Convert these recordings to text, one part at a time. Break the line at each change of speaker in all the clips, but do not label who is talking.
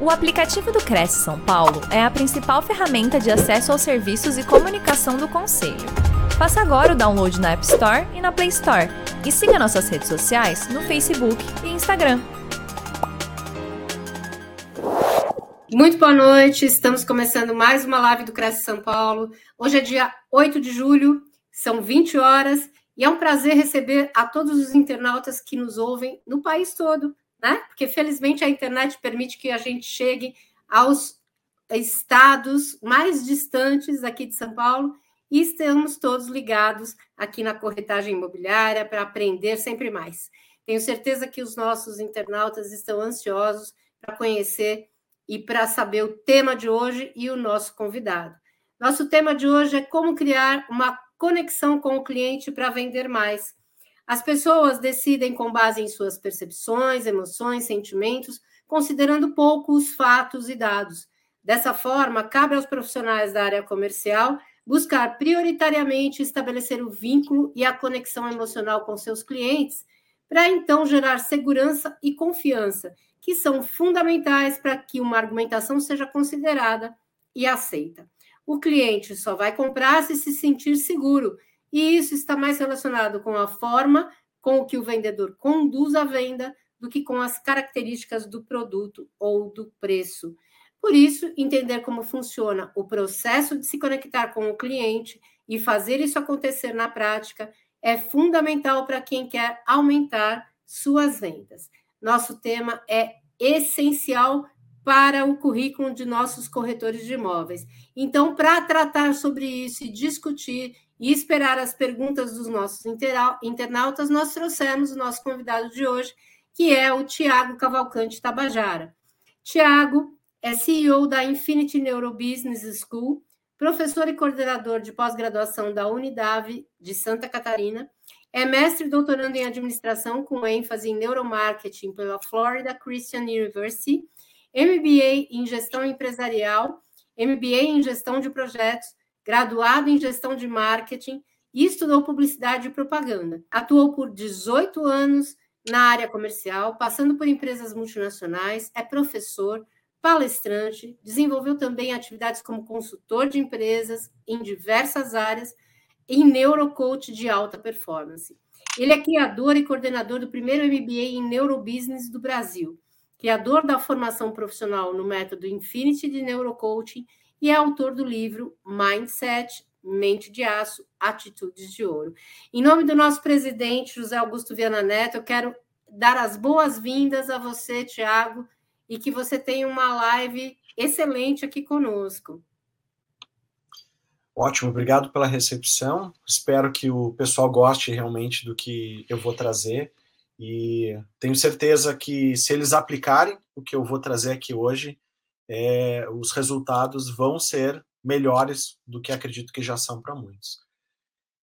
O aplicativo do Cresce São Paulo é a principal ferramenta de acesso aos serviços e comunicação do Conselho. Faça agora o download na App Store e na Play Store. E siga nossas redes sociais no Facebook e Instagram.
Muito boa noite, estamos começando mais uma live do Cresce São Paulo. Hoje é dia 8 de julho, são 20 horas, e é um prazer receber a todos os internautas que nos ouvem no país todo, né? Porque felizmente a internet permite que a gente chegue aos estados mais distantes aqui de São Paulo e estamos todos ligados aqui na corretagem imobiliária para aprender sempre mais. Tenho certeza que os nossos internautas estão ansiosos para conhecer e para saber o tema de hoje e o nosso convidado. Nosso tema de hoje é como criar uma conexão com o cliente para vender mais. As pessoas decidem com base em suas percepções, emoções, sentimentos, considerando pouco os fatos e dados. Dessa forma, cabe aos profissionais da área comercial buscar prioritariamente estabelecer o vínculo e a conexão emocional com seus clientes, para então gerar segurança e confiança, que são fundamentais para que uma argumentação seja considerada e aceita. O cliente só vai comprar se se sentir seguro e isso está mais relacionado com a forma com que o vendedor conduz a venda do que com as características do produto ou do preço. Por isso, entender como funciona o processo de se conectar com o cliente e fazer isso acontecer na prática é fundamental para quem quer aumentar suas vendas. Nosso tema é essencial para o currículo de nossos corretores de imóveis. Então, para tratar sobre isso e discutir e esperar as perguntas dos nossos internautas, nós trouxemos o nosso convidado de hoje, que é o Tiago Cavalcante Tabajara. Tiago é CEO da Infinity Neurobusiness School, professor e coordenador de pós-graduação da Unidade de Santa Catarina, é mestre e doutorando em administração com ênfase em neuromarketing pela Florida Christian University, MBA em gestão empresarial, MBA em gestão de projetos graduado em gestão de marketing e estudou publicidade e propaganda. Atuou por 18 anos na área comercial, passando por empresas multinacionais, é professor, palestrante, desenvolveu também atividades como consultor de empresas em diversas áreas e neurocoach de alta performance. Ele é criador e coordenador do primeiro MBA em Neurobusiness do Brasil, criador da formação profissional no método Infinity de Neurocoaching e é autor do livro Mindset, Mente de Aço, Atitudes de Ouro. Em nome do nosso presidente, José Augusto Viana Neto, eu quero dar as boas-vindas a você, Tiago, e que você tenha uma live excelente aqui conosco.
Ótimo, obrigado pela recepção. Espero que o pessoal goste realmente do que eu vou trazer. E tenho certeza que se eles aplicarem o que eu vou trazer aqui hoje, é, os resultados vão ser melhores do que acredito que já são para muitos.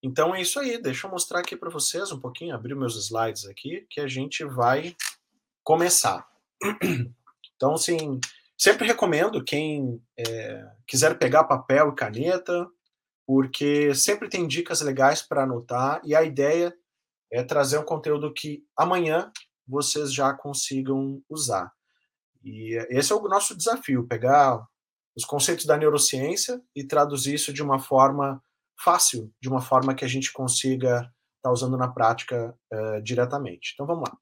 Então é isso aí, deixa eu mostrar aqui para vocês um pouquinho, abrir meus slides aqui, que a gente vai começar. Então, assim, sempre recomendo quem é, quiser pegar papel e caneta, porque sempre tem dicas legais para anotar, e a ideia é trazer um conteúdo que amanhã vocês já consigam usar. E esse é o nosso desafio, pegar os conceitos da neurociência e traduzir isso de uma forma fácil, de uma forma que a gente consiga estar tá usando na prática uh, diretamente. Então vamos lá.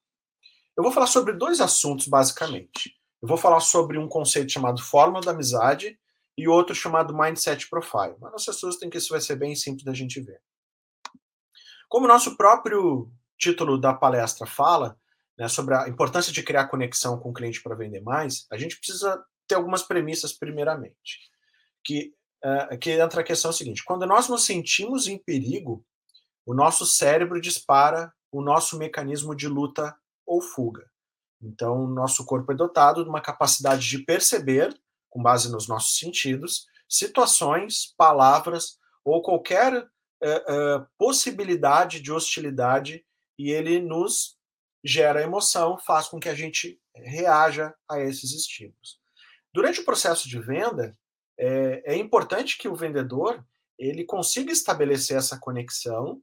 Eu vou falar sobre dois assuntos basicamente. Eu vou falar sobre um conceito chamado fórmula da amizade e outro chamado mindset profile. Mas as pessoas têm que isso vai ser bem simples da gente ver. Como o nosso próprio título da palestra fala, né, sobre a importância de criar conexão com o cliente para vender mais, a gente precisa ter algumas premissas primeiramente. Que, uh, que entra a questão seguinte: quando nós nos sentimos em perigo, o nosso cérebro dispara o nosso mecanismo de luta ou fuga. Então, nosso corpo é dotado de uma capacidade de perceber, com base nos nossos sentidos, situações, palavras ou qualquer uh, uh, possibilidade de hostilidade e ele nos gera emoção, faz com que a gente reaja a esses estímulos. Durante o processo de venda, é, é importante que o vendedor ele consiga estabelecer essa conexão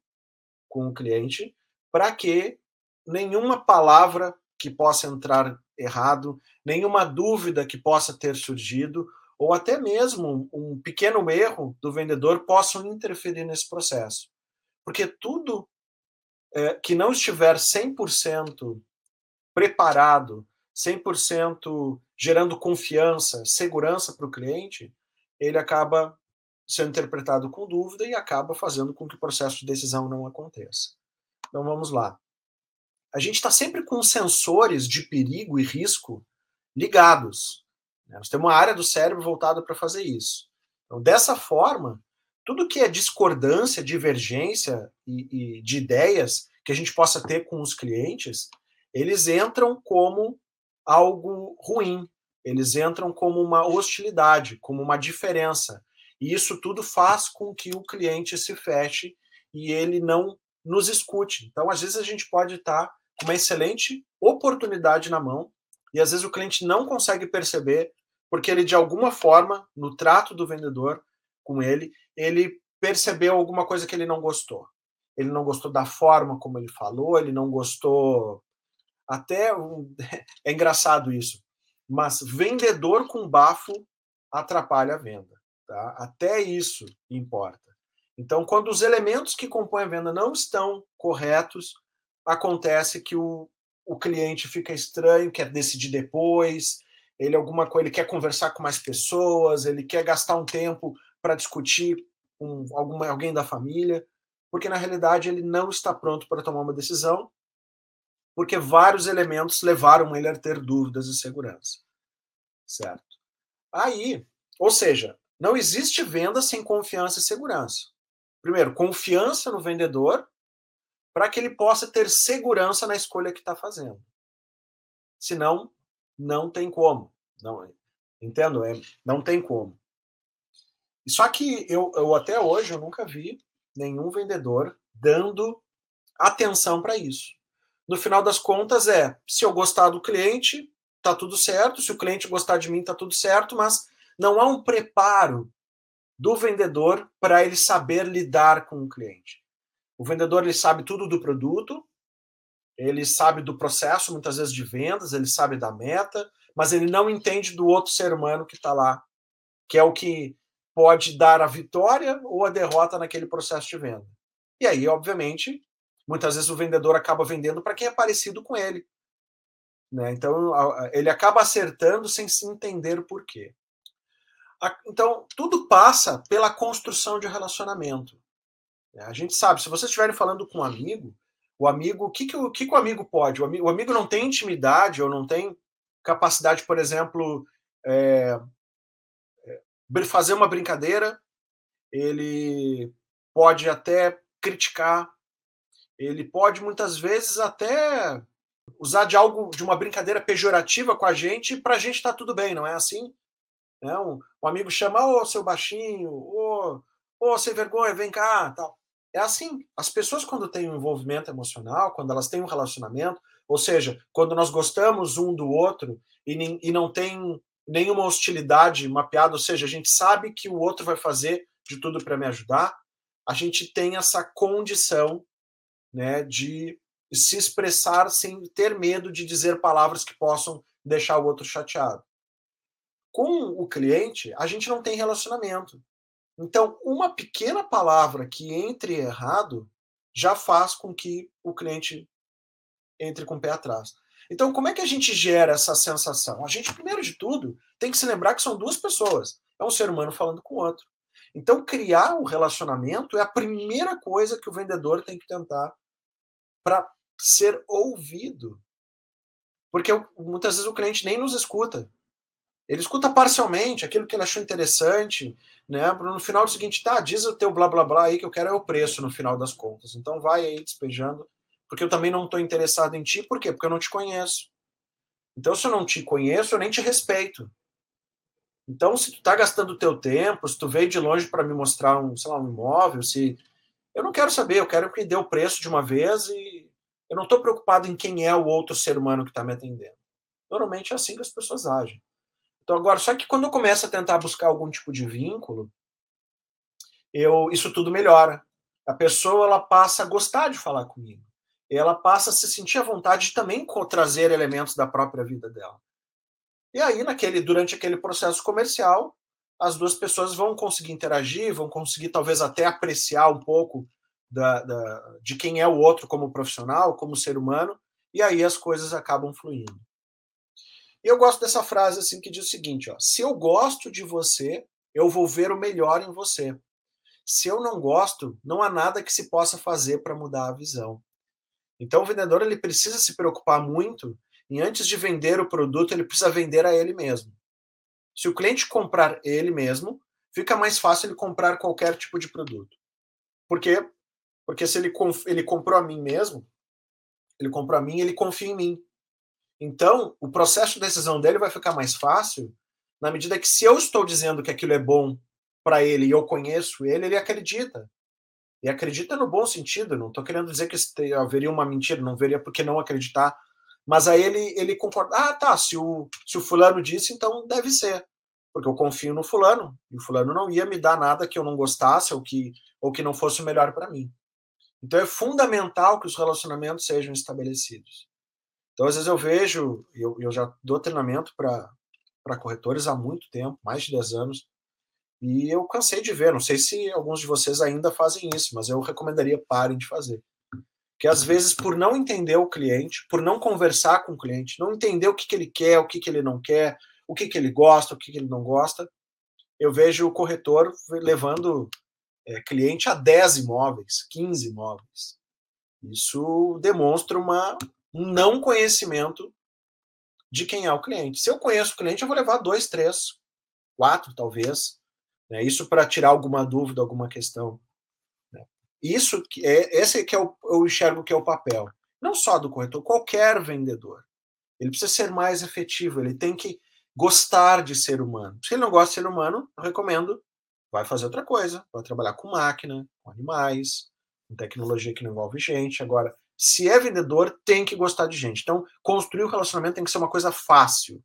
com o cliente para que nenhuma palavra que possa entrar errado, nenhuma dúvida que possa ter surgido, ou até mesmo um pequeno erro do vendedor possam interferir nesse processo. Porque tudo é, que não estiver 100% preparado, 100% gerando confiança, segurança para o cliente, ele acaba sendo interpretado com dúvida e acaba fazendo com que o processo de decisão não aconteça. Então vamos lá. A gente está sempre com sensores de perigo e risco ligados. Né? Nós temos uma área do cérebro voltada para fazer isso. Então, dessa forma, tudo que é discordância, divergência e, e de ideias que a gente possa ter com os clientes, eles entram como algo ruim, eles entram como uma hostilidade, como uma diferença. E isso tudo faz com que o cliente se feche e ele não nos escute. Então, às vezes, a gente pode estar com uma excelente oportunidade na mão e às vezes o cliente não consegue perceber porque ele, de alguma forma, no trato do vendedor com ele, ele percebeu alguma coisa que ele não gostou. Ele não gostou da forma como ele falou, ele não gostou. Até. É engraçado isso. Mas vendedor com bafo atrapalha a venda. Tá? Até isso importa. Então, quando os elementos que compõem a venda não estão corretos, acontece que o, o cliente fica estranho, quer decidir depois, ele alguma coisa, ele quer conversar com mais pessoas, ele quer gastar um tempo para discutir com alguma, alguém da família, porque na realidade ele não está pronto para tomar uma decisão, porque vários elementos levaram ele a ter dúvidas e segurança. Certo? Aí, ou seja, não existe venda sem confiança e segurança. Primeiro, confiança no vendedor para que ele possa ter segurança na escolha que está fazendo. Senão, não tem como. Não, entendo? É, não tem como. Só que eu, eu até hoje eu nunca vi nenhum vendedor dando atenção para isso. No final das contas é, se eu gostar do cliente, tá tudo certo, se o cliente gostar de mim, tá tudo certo, mas não há um preparo do vendedor para ele saber lidar com o cliente. O vendedor ele sabe tudo do produto, ele sabe do processo, muitas vezes de vendas, ele sabe da meta, mas ele não entende do outro ser humano que está lá, que é o que pode dar a vitória ou a derrota naquele processo de venda. E aí, obviamente, muitas vezes o vendedor acaba vendendo para quem é parecido com ele. Né? Então, ele acaba acertando sem se entender o porquê. Então, tudo passa pela construção de relacionamento. É, a gente sabe, se vocês estiverem falando com um amigo, o amigo, o que, que, o, que, que o amigo pode? O amigo, o amigo não tem intimidade ou não tem capacidade, por exemplo, é, fazer uma brincadeira, ele pode até criticar, ele pode muitas vezes até usar de algo, de uma brincadeira pejorativa com a gente, para a gente está tudo bem, não é assim? Né? Um, um amigo chama, ô seu baixinho, ô, ô sem vergonha, vem cá, tal. É assim, as pessoas quando têm um envolvimento emocional, quando elas têm um relacionamento, ou seja, quando nós gostamos um do outro e, e não tem nenhuma hostilidade mapeada, ou seja, a gente sabe que o outro vai fazer de tudo para me ajudar, a gente tem essa condição né, de se expressar sem ter medo de dizer palavras que possam deixar o outro chateado. Com o cliente, a gente não tem relacionamento. Então, uma pequena palavra que entre errado já faz com que o cliente entre com o pé atrás. Então, como é que a gente gera essa sensação? A gente, primeiro de tudo, tem que se lembrar que são duas pessoas. É um ser humano falando com o outro. Então, criar um relacionamento é a primeira coisa que o vendedor tem que tentar para ser ouvido. Porque muitas vezes o cliente nem nos escuta. Ele escuta parcialmente aquilo que ele achou interessante, né? No final do seguinte, tá, diz o teu blá blá blá aí que eu quero é o preço no final das contas. Então vai aí despejando, porque eu também não estou interessado em ti, por quê? Porque eu não te conheço. Então, se eu não te conheço, eu nem te respeito. Então, se tu está gastando o teu tempo, se tu veio de longe para me mostrar um, sei lá, um imóvel, se eu não quero saber, eu quero que dê o preço de uma vez e eu não estou preocupado em quem é o outro ser humano que está me atendendo. Normalmente é assim que as pessoas agem. Então, agora, só que quando eu começo a tentar buscar algum tipo de vínculo, eu, isso tudo melhora. A pessoa ela passa a gostar de falar comigo. Ela passa a se sentir à vontade de também trazer elementos da própria vida dela. E aí, naquele, durante aquele processo comercial, as duas pessoas vão conseguir interagir, vão conseguir talvez até apreciar um pouco da, da, de quem é o outro como profissional, como ser humano, e aí as coisas acabam fluindo. E eu gosto dessa frase assim que diz o seguinte: ó, se eu gosto de você, eu vou ver o melhor em você. Se eu não gosto, não há nada que se possa fazer para mudar a visão. Então o vendedor ele precisa se preocupar muito em antes de vender o produto, ele precisa vender a ele mesmo. Se o cliente comprar ele mesmo, fica mais fácil ele comprar qualquer tipo de produto. Por quê? Porque se ele, ele comprou a mim mesmo, ele comprou a mim, ele confia em mim. Então, o processo de decisão dele vai ficar mais fácil na medida que se eu estou dizendo que aquilo é bom para ele e eu conheço ele, ele acredita. E acredita no bom sentido, não estou querendo dizer que haveria uma mentira, não veria por que não acreditar. Mas aí ele, ele concorda, ah, tá, se o, se o fulano disse, então deve ser. Porque eu confio no fulano, e o fulano não ia me dar nada que eu não gostasse ou que, ou que não fosse o melhor para mim. Então é fundamental que os relacionamentos sejam estabelecidos. Então, às vezes eu vejo, eu, eu já dou treinamento para corretores há muito tempo, mais de 10 anos, e eu cansei de ver, não sei se alguns de vocês ainda fazem isso, mas eu recomendaria parem de fazer. Que às vezes, por não entender o cliente, por não conversar com o cliente, não entender o que, que ele quer, o que, que ele não quer, o que, que ele gosta, o que, que ele não gosta, eu vejo o corretor levando é, cliente a 10 imóveis, 15 imóveis. Isso demonstra uma, um não conhecimento de quem é o cliente. Se eu conheço o cliente, eu vou levar dois, três, quatro, talvez. Né? Isso para tirar alguma dúvida, alguma questão. Né? Isso é esse que é o, eu enxergo que é o papel. Não só do corretor, qualquer vendedor. Ele precisa ser mais efetivo, ele tem que gostar de ser humano. Se ele não gosta de ser humano, eu recomendo vai fazer outra coisa, vai trabalhar com máquina, com animais, com tecnologia que não envolve gente. Agora, se é vendedor, tem que gostar de gente. Então, construir o relacionamento tem que ser uma coisa fácil.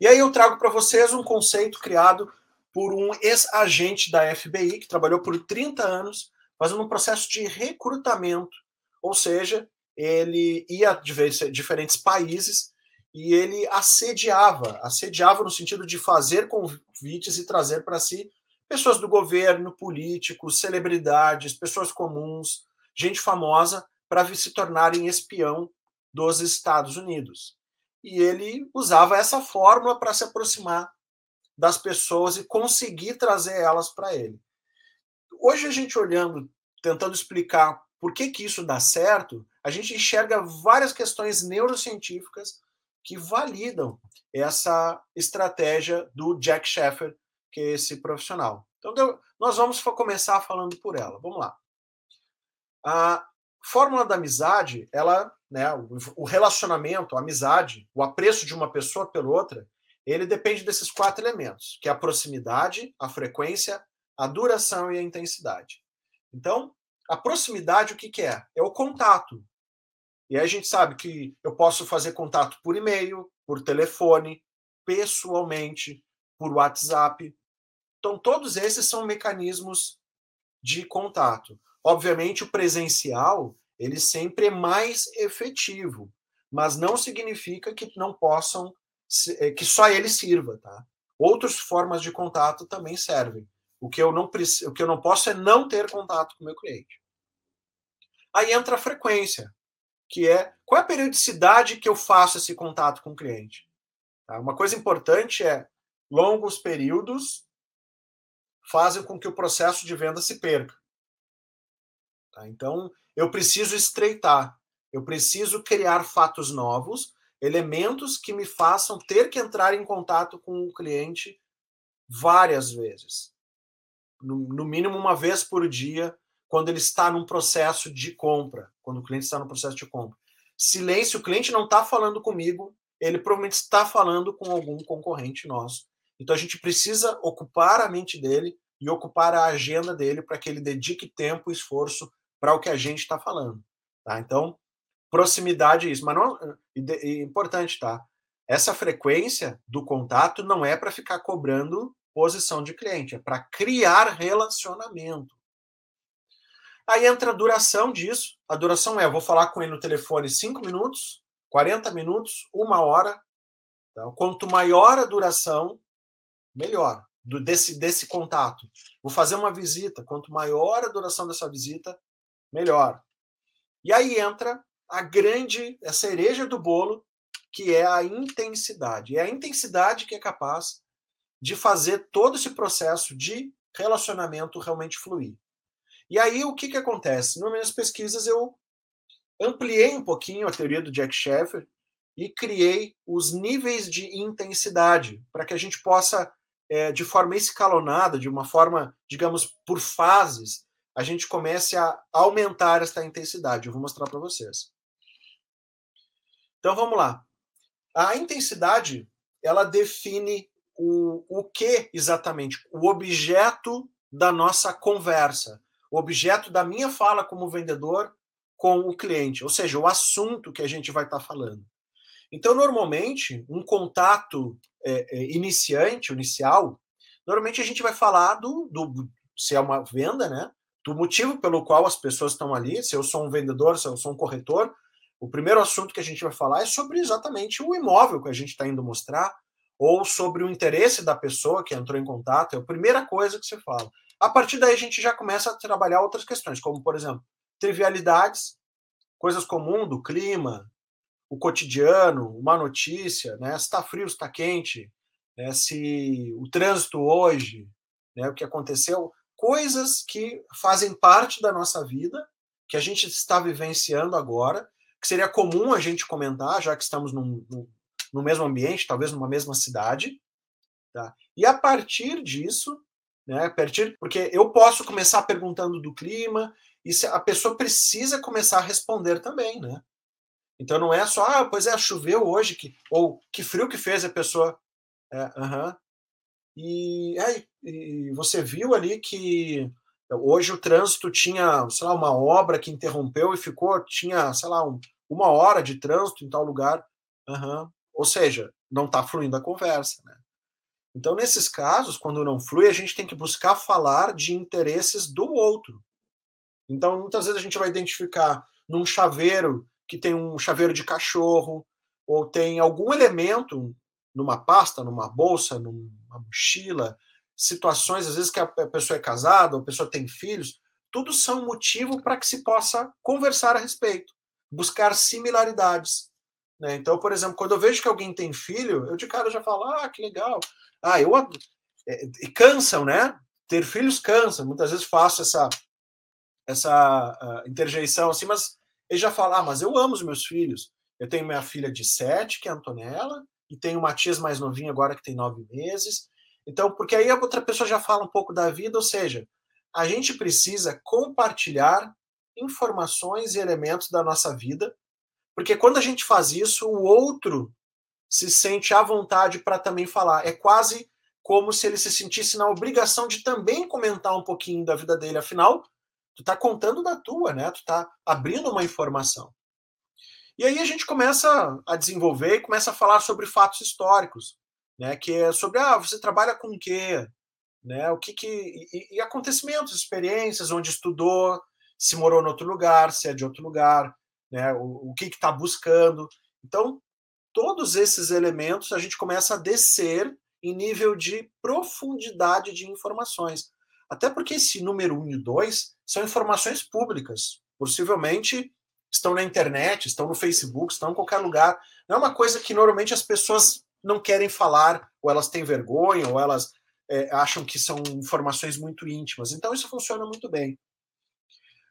E aí eu trago para vocês um conceito criado por um ex-agente da FBI que trabalhou por 30 anos fazendo um processo de recrutamento, ou seja, ele ia a diferentes países e ele assediava, assediava no sentido de fazer convites e trazer para si pessoas do governo, políticos, celebridades, pessoas comuns, gente famosa, para se tornarem espião dos Estados Unidos. E ele usava essa fórmula para se aproximar das pessoas e conseguir trazer elas para ele. Hoje a gente olhando, tentando explicar por que, que isso dá certo, a gente enxerga várias questões neurocientíficas que validam essa estratégia do Jack Sheffer, que é esse profissional. Então, nós vamos começar falando por ela. Vamos lá. A fórmula da amizade, ela, né, o relacionamento, a amizade, o apreço de uma pessoa pela outra, ele depende desses quatro elementos, que é a proximidade, a frequência, a duração e a intensidade. Então, a proximidade, o que, que é? É o contato. E aí a gente sabe que eu posso fazer contato por e-mail, por telefone, pessoalmente, por WhatsApp. Então, todos esses são mecanismos de contato. Obviamente, o presencial ele sempre é mais efetivo, mas não significa que não possam eh, que só ele sirva, tá? Outras formas de contato também servem. O que eu não o que eu não posso é não ter contato com o meu cliente. Aí entra a frequência que é qual é a periodicidade que eu faço esse contato com o cliente. Tá? Uma coisa importante é longos períodos fazem com que o processo de venda se perca. Tá? Então, eu preciso estreitar, eu preciso criar fatos novos, elementos que me façam ter que entrar em contato com o cliente várias vezes. No, no mínimo uma vez por dia, quando ele está num processo de compra, quando o cliente está no processo de compra. Silêncio, o cliente não está falando comigo, ele provavelmente está falando com algum concorrente nosso. Então a gente precisa ocupar a mente dele e ocupar a agenda dele para que ele dedique tempo e esforço para o que a gente está falando. Tá? Então, proximidade é isso. Mas não é importante, tá? Essa frequência do contato não é para ficar cobrando posição de cliente, é para criar relacionamento. Aí entra a duração disso. A duração é: eu vou falar com ele no telefone 5 minutos, 40 minutos, uma hora. Então, quanto maior a duração, melhor do, desse, desse contato. Vou fazer uma visita. Quanto maior a duração dessa visita, melhor. E aí entra a grande, a cereja do bolo, que é a intensidade. É a intensidade que é capaz de fazer todo esse processo de relacionamento realmente fluir. E aí o que, que acontece? Nas minhas pesquisas eu ampliei um pouquinho a teoria do Jack Sheffer e criei os níveis de intensidade para que a gente possa, é, de forma escalonada, de uma forma, digamos, por fases, a gente comece a aumentar esta intensidade. Eu vou mostrar para vocês. Então vamos lá. A intensidade ela define o, o que exatamente? O objeto da nossa conversa, o objeto da minha fala como vendedor com o cliente, ou seja, o assunto que a gente vai estar tá falando. Então, normalmente, um contato é, é, iniciante, inicial, normalmente a gente vai falar do, do, se é uma venda, né? Do motivo pelo qual as pessoas estão ali. Se eu sou um vendedor, se eu sou um corretor, o primeiro assunto que a gente vai falar é sobre exatamente o imóvel que a gente está indo mostrar, ou sobre o interesse da pessoa que entrou em contato, é a primeira coisa que você fala. A partir daí a gente já começa a trabalhar outras questões, como, por exemplo, trivialidades, coisas comuns do clima, o cotidiano, uma notícia, né? se está frio, se está quente, né? se o trânsito hoje, né? o que aconteceu, coisas que fazem parte da nossa vida, que a gente está vivenciando agora, que seria comum a gente comentar, já que estamos num, num no mesmo ambiente, talvez numa mesma cidade. Tá? E a partir disso, né, a partir, porque eu posso começar perguntando do clima, e a pessoa precisa começar a responder também, né? Então não é só, ah, pois é, choveu hoje, que, ou que frio que fez a pessoa. É, uh -huh. E, é, e você viu ali que hoje o trânsito tinha, sei lá, uma obra que interrompeu e ficou, tinha, sei lá, um, uma hora de trânsito em tal lugar. Uhum. Ou seja, não está fluindo a conversa. Né? Então, nesses casos, quando não flui, a gente tem que buscar falar de interesses do outro. Então, muitas vezes a gente vai identificar num chaveiro que tem um chaveiro de cachorro, ou tem algum elemento numa pasta, numa bolsa, numa mochila, situações, às vezes que a pessoa é casada, a pessoa tem filhos, tudo são motivo para que se possa conversar a respeito, buscar similaridades. Né? Então, por exemplo, quando eu vejo que alguém tem filho, eu de cara já falo, ah, que legal. Ah, eu. É, e cansam, né? Ter filhos cansa. Muitas vezes faço essa, essa uh, interjeição assim, mas ele já fala, ah, mas eu amo os meus filhos. Eu tenho minha filha de sete, que é a Antonella, e tenho uma tia mais novinha agora que tem nove meses. Então, porque aí a outra pessoa já fala um pouco da vida, ou seja, a gente precisa compartilhar informações e elementos da nossa vida porque quando a gente faz isso, o outro se sente à vontade para também falar. É quase como se ele se sentisse na obrigação de também comentar um pouquinho da vida dele. Afinal, tu está contando da tua, né? Tu está abrindo uma informação. E aí a gente começa a desenvolver e começa a falar sobre fatos históricos, né? Que é sobre ah, você trabalha com o quê? Né? O que que e, e acontecimentos, experiências, onde estudou, se morou em outro lugar, se é de outro lugar, né? o, o que está buscando. Então, todos esses elementos a gente começa a descer em nível de profundidade de informações. Até porque esse número 1 e 2 são informações públicas. Possivelmente estão na internet, estão no Facebook, estão em qualquer lugar. Não é uma coisa que normalmente as pessoas não querem falar, ou elas têm vergonha, ou elas é, acham que são informações muito íntimas. Então isso funciona muito bem.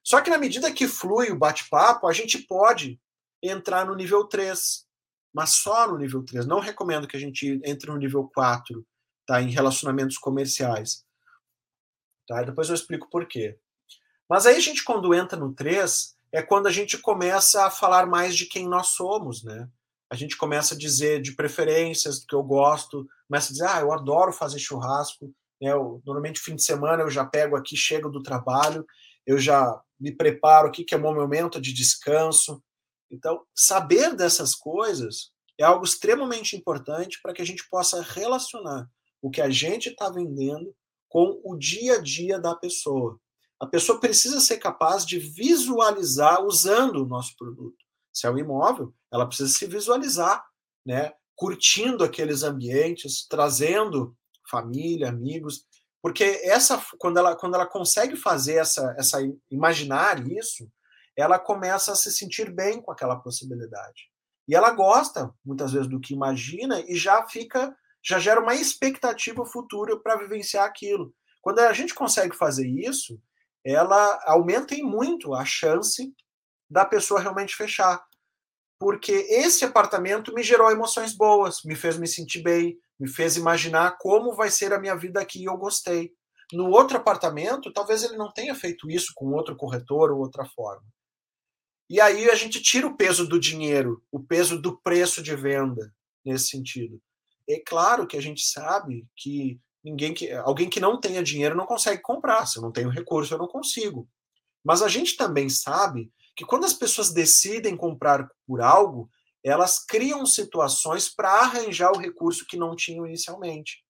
Só que na medida que flui o bate-papo, a gente pode entrar no nível 3, mas só no nível 3. Não recomendo que a gente entre no nível 4, tá? Em relacionamentos comerciais. Tá? Depois eu explico por quê. Mas aí a gente, quando entra no 3, é quando a gente começa a falar mais de quem nós somos, né? A gente começa a dizer de preferências, do que eu gosto, começa a dizer, ah, eu adoro fazer churrasco, né? Eu, normalmente, fim de semana, eu já pego aqui, chego do trabalho, eu já me preparo, o que é o meu momento de descanso. Então, saber dessas coisas é algo extremamente importante para que a gente possa relacionar o que a gente está vendendo com o dia a dia da pessoa. A pessoa precisa ser capaz de visualizar usando o nosso produto. Se é um imóvel, ela precisa se visualizar, né? Curtindo aqueles ambientes, trazendo família, amigos, porque essa quando ela quando ela consegue fazer essa essa imaginar isso, ela começa a se sentir bem com aquela possibilidade. E ela gosta muitas vezes do que imagina e já fica já gera uma expectativa futura para vivenciar aquilo. Quando a gente consegue fazer isso, ela aumenta em muito a chance da pessoa realmente fechar. Porque esse apartamento me gerou emoções boas, me fez me sentir bem, me fez imaginar como vai ser a minha vida aqui e eu gostei. No outro apartamento, talvez ele não tenha feito isso com outro corretor ou outra forma. E aí a gente tira o peso do dinheiro, o peso do preço de venda nesse sentido. É claro que a gente sabe que ninguém que alguém que não tenha dinheiro não consegue comprar. Se eu não tenho recurso, eu não consigo. Mas a gente também sabe que quando as pessoas decidem comprar por algo, elas criam situações para arranjar o recurso que não tinham inicialmente.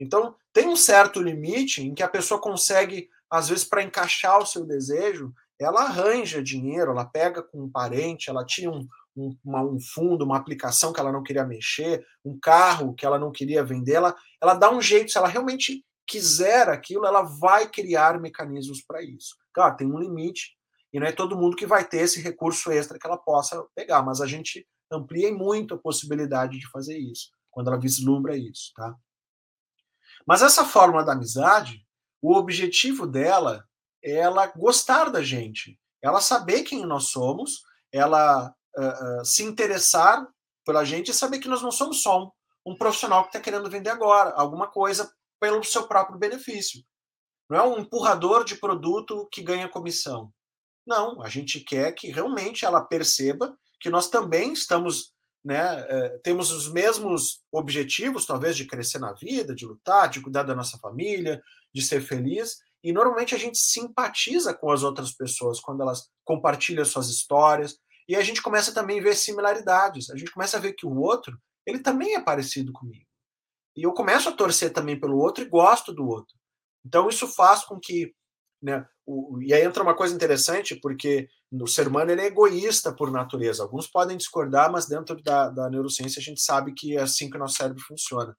Então, tem um certo limite em que a pessoa consegue, às vezes, para encaixar o seu desejo, ela arranja dinheiro, ela pega com um parente, ela tinha um, um, uma, um, fundo, uma aplicação que ela não queria mexer, um carro que ela não queria vender, ela, ela dá um jeito, se ela realmente quiser aquilo, ela vai criar mecanismos para isso. Claro, tem um limite, e não é todo mundo que vai ter esse recurso extra que ela possa pegar, mas a gente amplia muito a possibilidade de fazer isso, quando ela vislumbra isso, tá? Mas essa fórmula da amizade, o objetivo dela é ela gostar da gente, ela saber quem nós somos, ela uh, uh, se interessar pela gente e saber que nós não somos só um, um profissional que está querendo vender agora alguma coisa pelo seu próprio benefício. Não é um empurrador de produto que ganha comissão. Não, a gente quer que realmente ela perceba que nós também estamos, né, uh, temos os mesmos objetivos, talvez de crescer na vida, de lutar, de cuidar da nossa família, de ser feliz, e normalmente a gente simpatiza com as outras pessoas quando elas compartilham suas histórias. E a gente começa também a ver similaridades. A gente começa a ver que o outro, ele também é parecido comigo. E eu começo a torcer também pelo outro e gosto do outro. Então isso faz com que, né, o, e aí entra uma coisa interessante, porque o ser humano ele é egoísta por natureza. Alguns podem discordar, mas dentro da, da neurociência a gente sabe que é assim que o nosso cérebro funciona.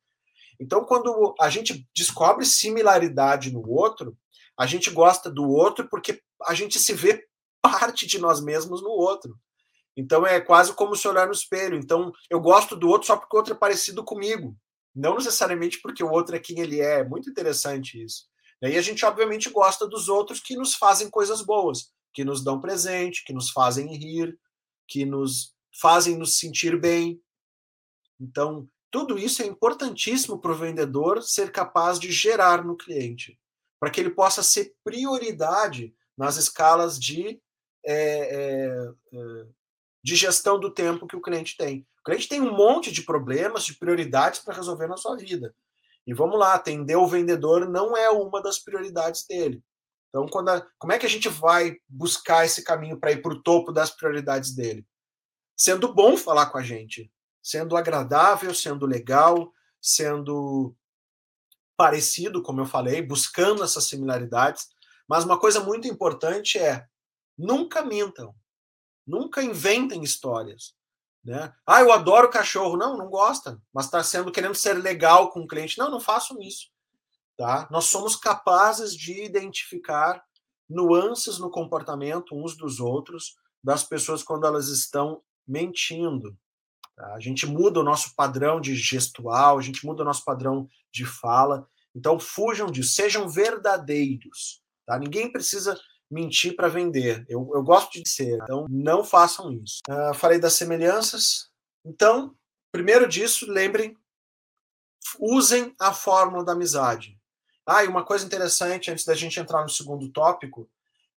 Então, quando a gente descobre similaridade no outro, a gente gosta do outro porque a gente se vê parte de nós mesmos no outro. Então é quase como se olhar no espelho. Então eu gosto do outro só porque o outro é parecido comigo, não necessariamente porque o outro é quem ele é. É muito interessante isso. E aí a gente obviamente gosta dos outros que nos fazem coisas boas, que nos dão presente, que nos fazem rir, que nos fazem nos sentir bem. Então tudo isso é importantíssimo para o vendedor ser capaz de gerar no cliente para que ele possa ser prioridade nas escalas de, é, é, é, de gestão do tempo que o cliente tem. O cliente tem um monte de problemas, de prioridades para resolver na sua vida. E vamos lá, atender o vendedor não é uma das prioridades dele. Então, quando a, como é que a gente vai buscar esse caminho para ir para o topo das prioridades dele? Sendo bom falar com a gente, sendo agradável, sendo legal, sendo parecido, como eu falei, buscando essas similaridades. Mas uma coisa muito importante é nunca mintam, nunca inventem histórias. Né? Ah, eu adoro cachorro. Não, não gosta, mas está sendo querendo ser legal com o cliente. Não, não façam isso. Tá? Nós somos capazes de identificar nuances no comportamento uns dos outros das pessoas quando elas estão mentindo. Tá? A gente muda o nosso padrão de gestual, a gente muda o nosso padrão de fala. Então fujam disso, sejam verdadeiros. Tá? Ninguém precisa mentir para vender. Eu, eu, gosto de ser, então não façam isso. Uh, falei das semelhanças. Então, primeiro disso, lembrem, usem a fórmula da amizade. Ah, e uma coisa interessante, antes da gente entrar no segundo tópico,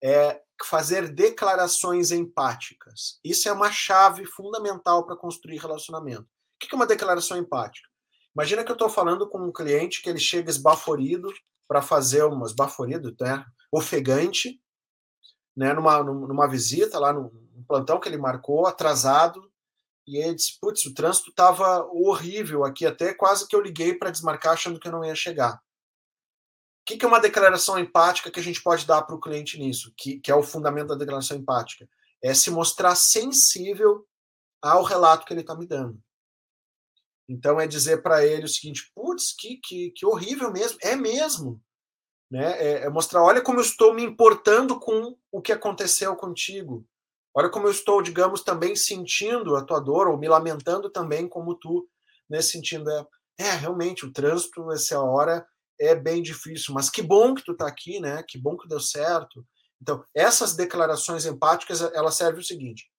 é fazer declarações empáticas. Isso é uma chave fundamental para construir relacionamento. O que é uma declaração empática? Imagina que eu estou falando com um cliente que ele chega esbaforido para fazer uma esbaforido, né? ofegante, né? numa, numa visita lá no, plantão que ele marcou, atrasado, e ele disse: Putz, o trânsito estava horrível aqui, até quase que eu liguei para desmarcar achando que eu não ia chegar. O que, que é uma declaração empática que a gente pode dar para o cliente nisso, que, que é o fundamento da declaração empática? É se mostrar sensível ao relato que ele está me dando. Então é dizer para ele o seguinte: putz, que, que, que horrível mesmo, é mesmo. Né? É, é, mostrar, olha como eu estou me importando com o que aconteceu contigo. Olha como eu estou, digamos, também sentindo a tua dor, ou me lamentando também como tu, nesse sentido. É, é realmente, o trânsito, essa hora, é bem difícil, mas que bom que tu está aqui, né? Que bom que deu certo. Então, essas declarações empáticas, ela serve o seguinte: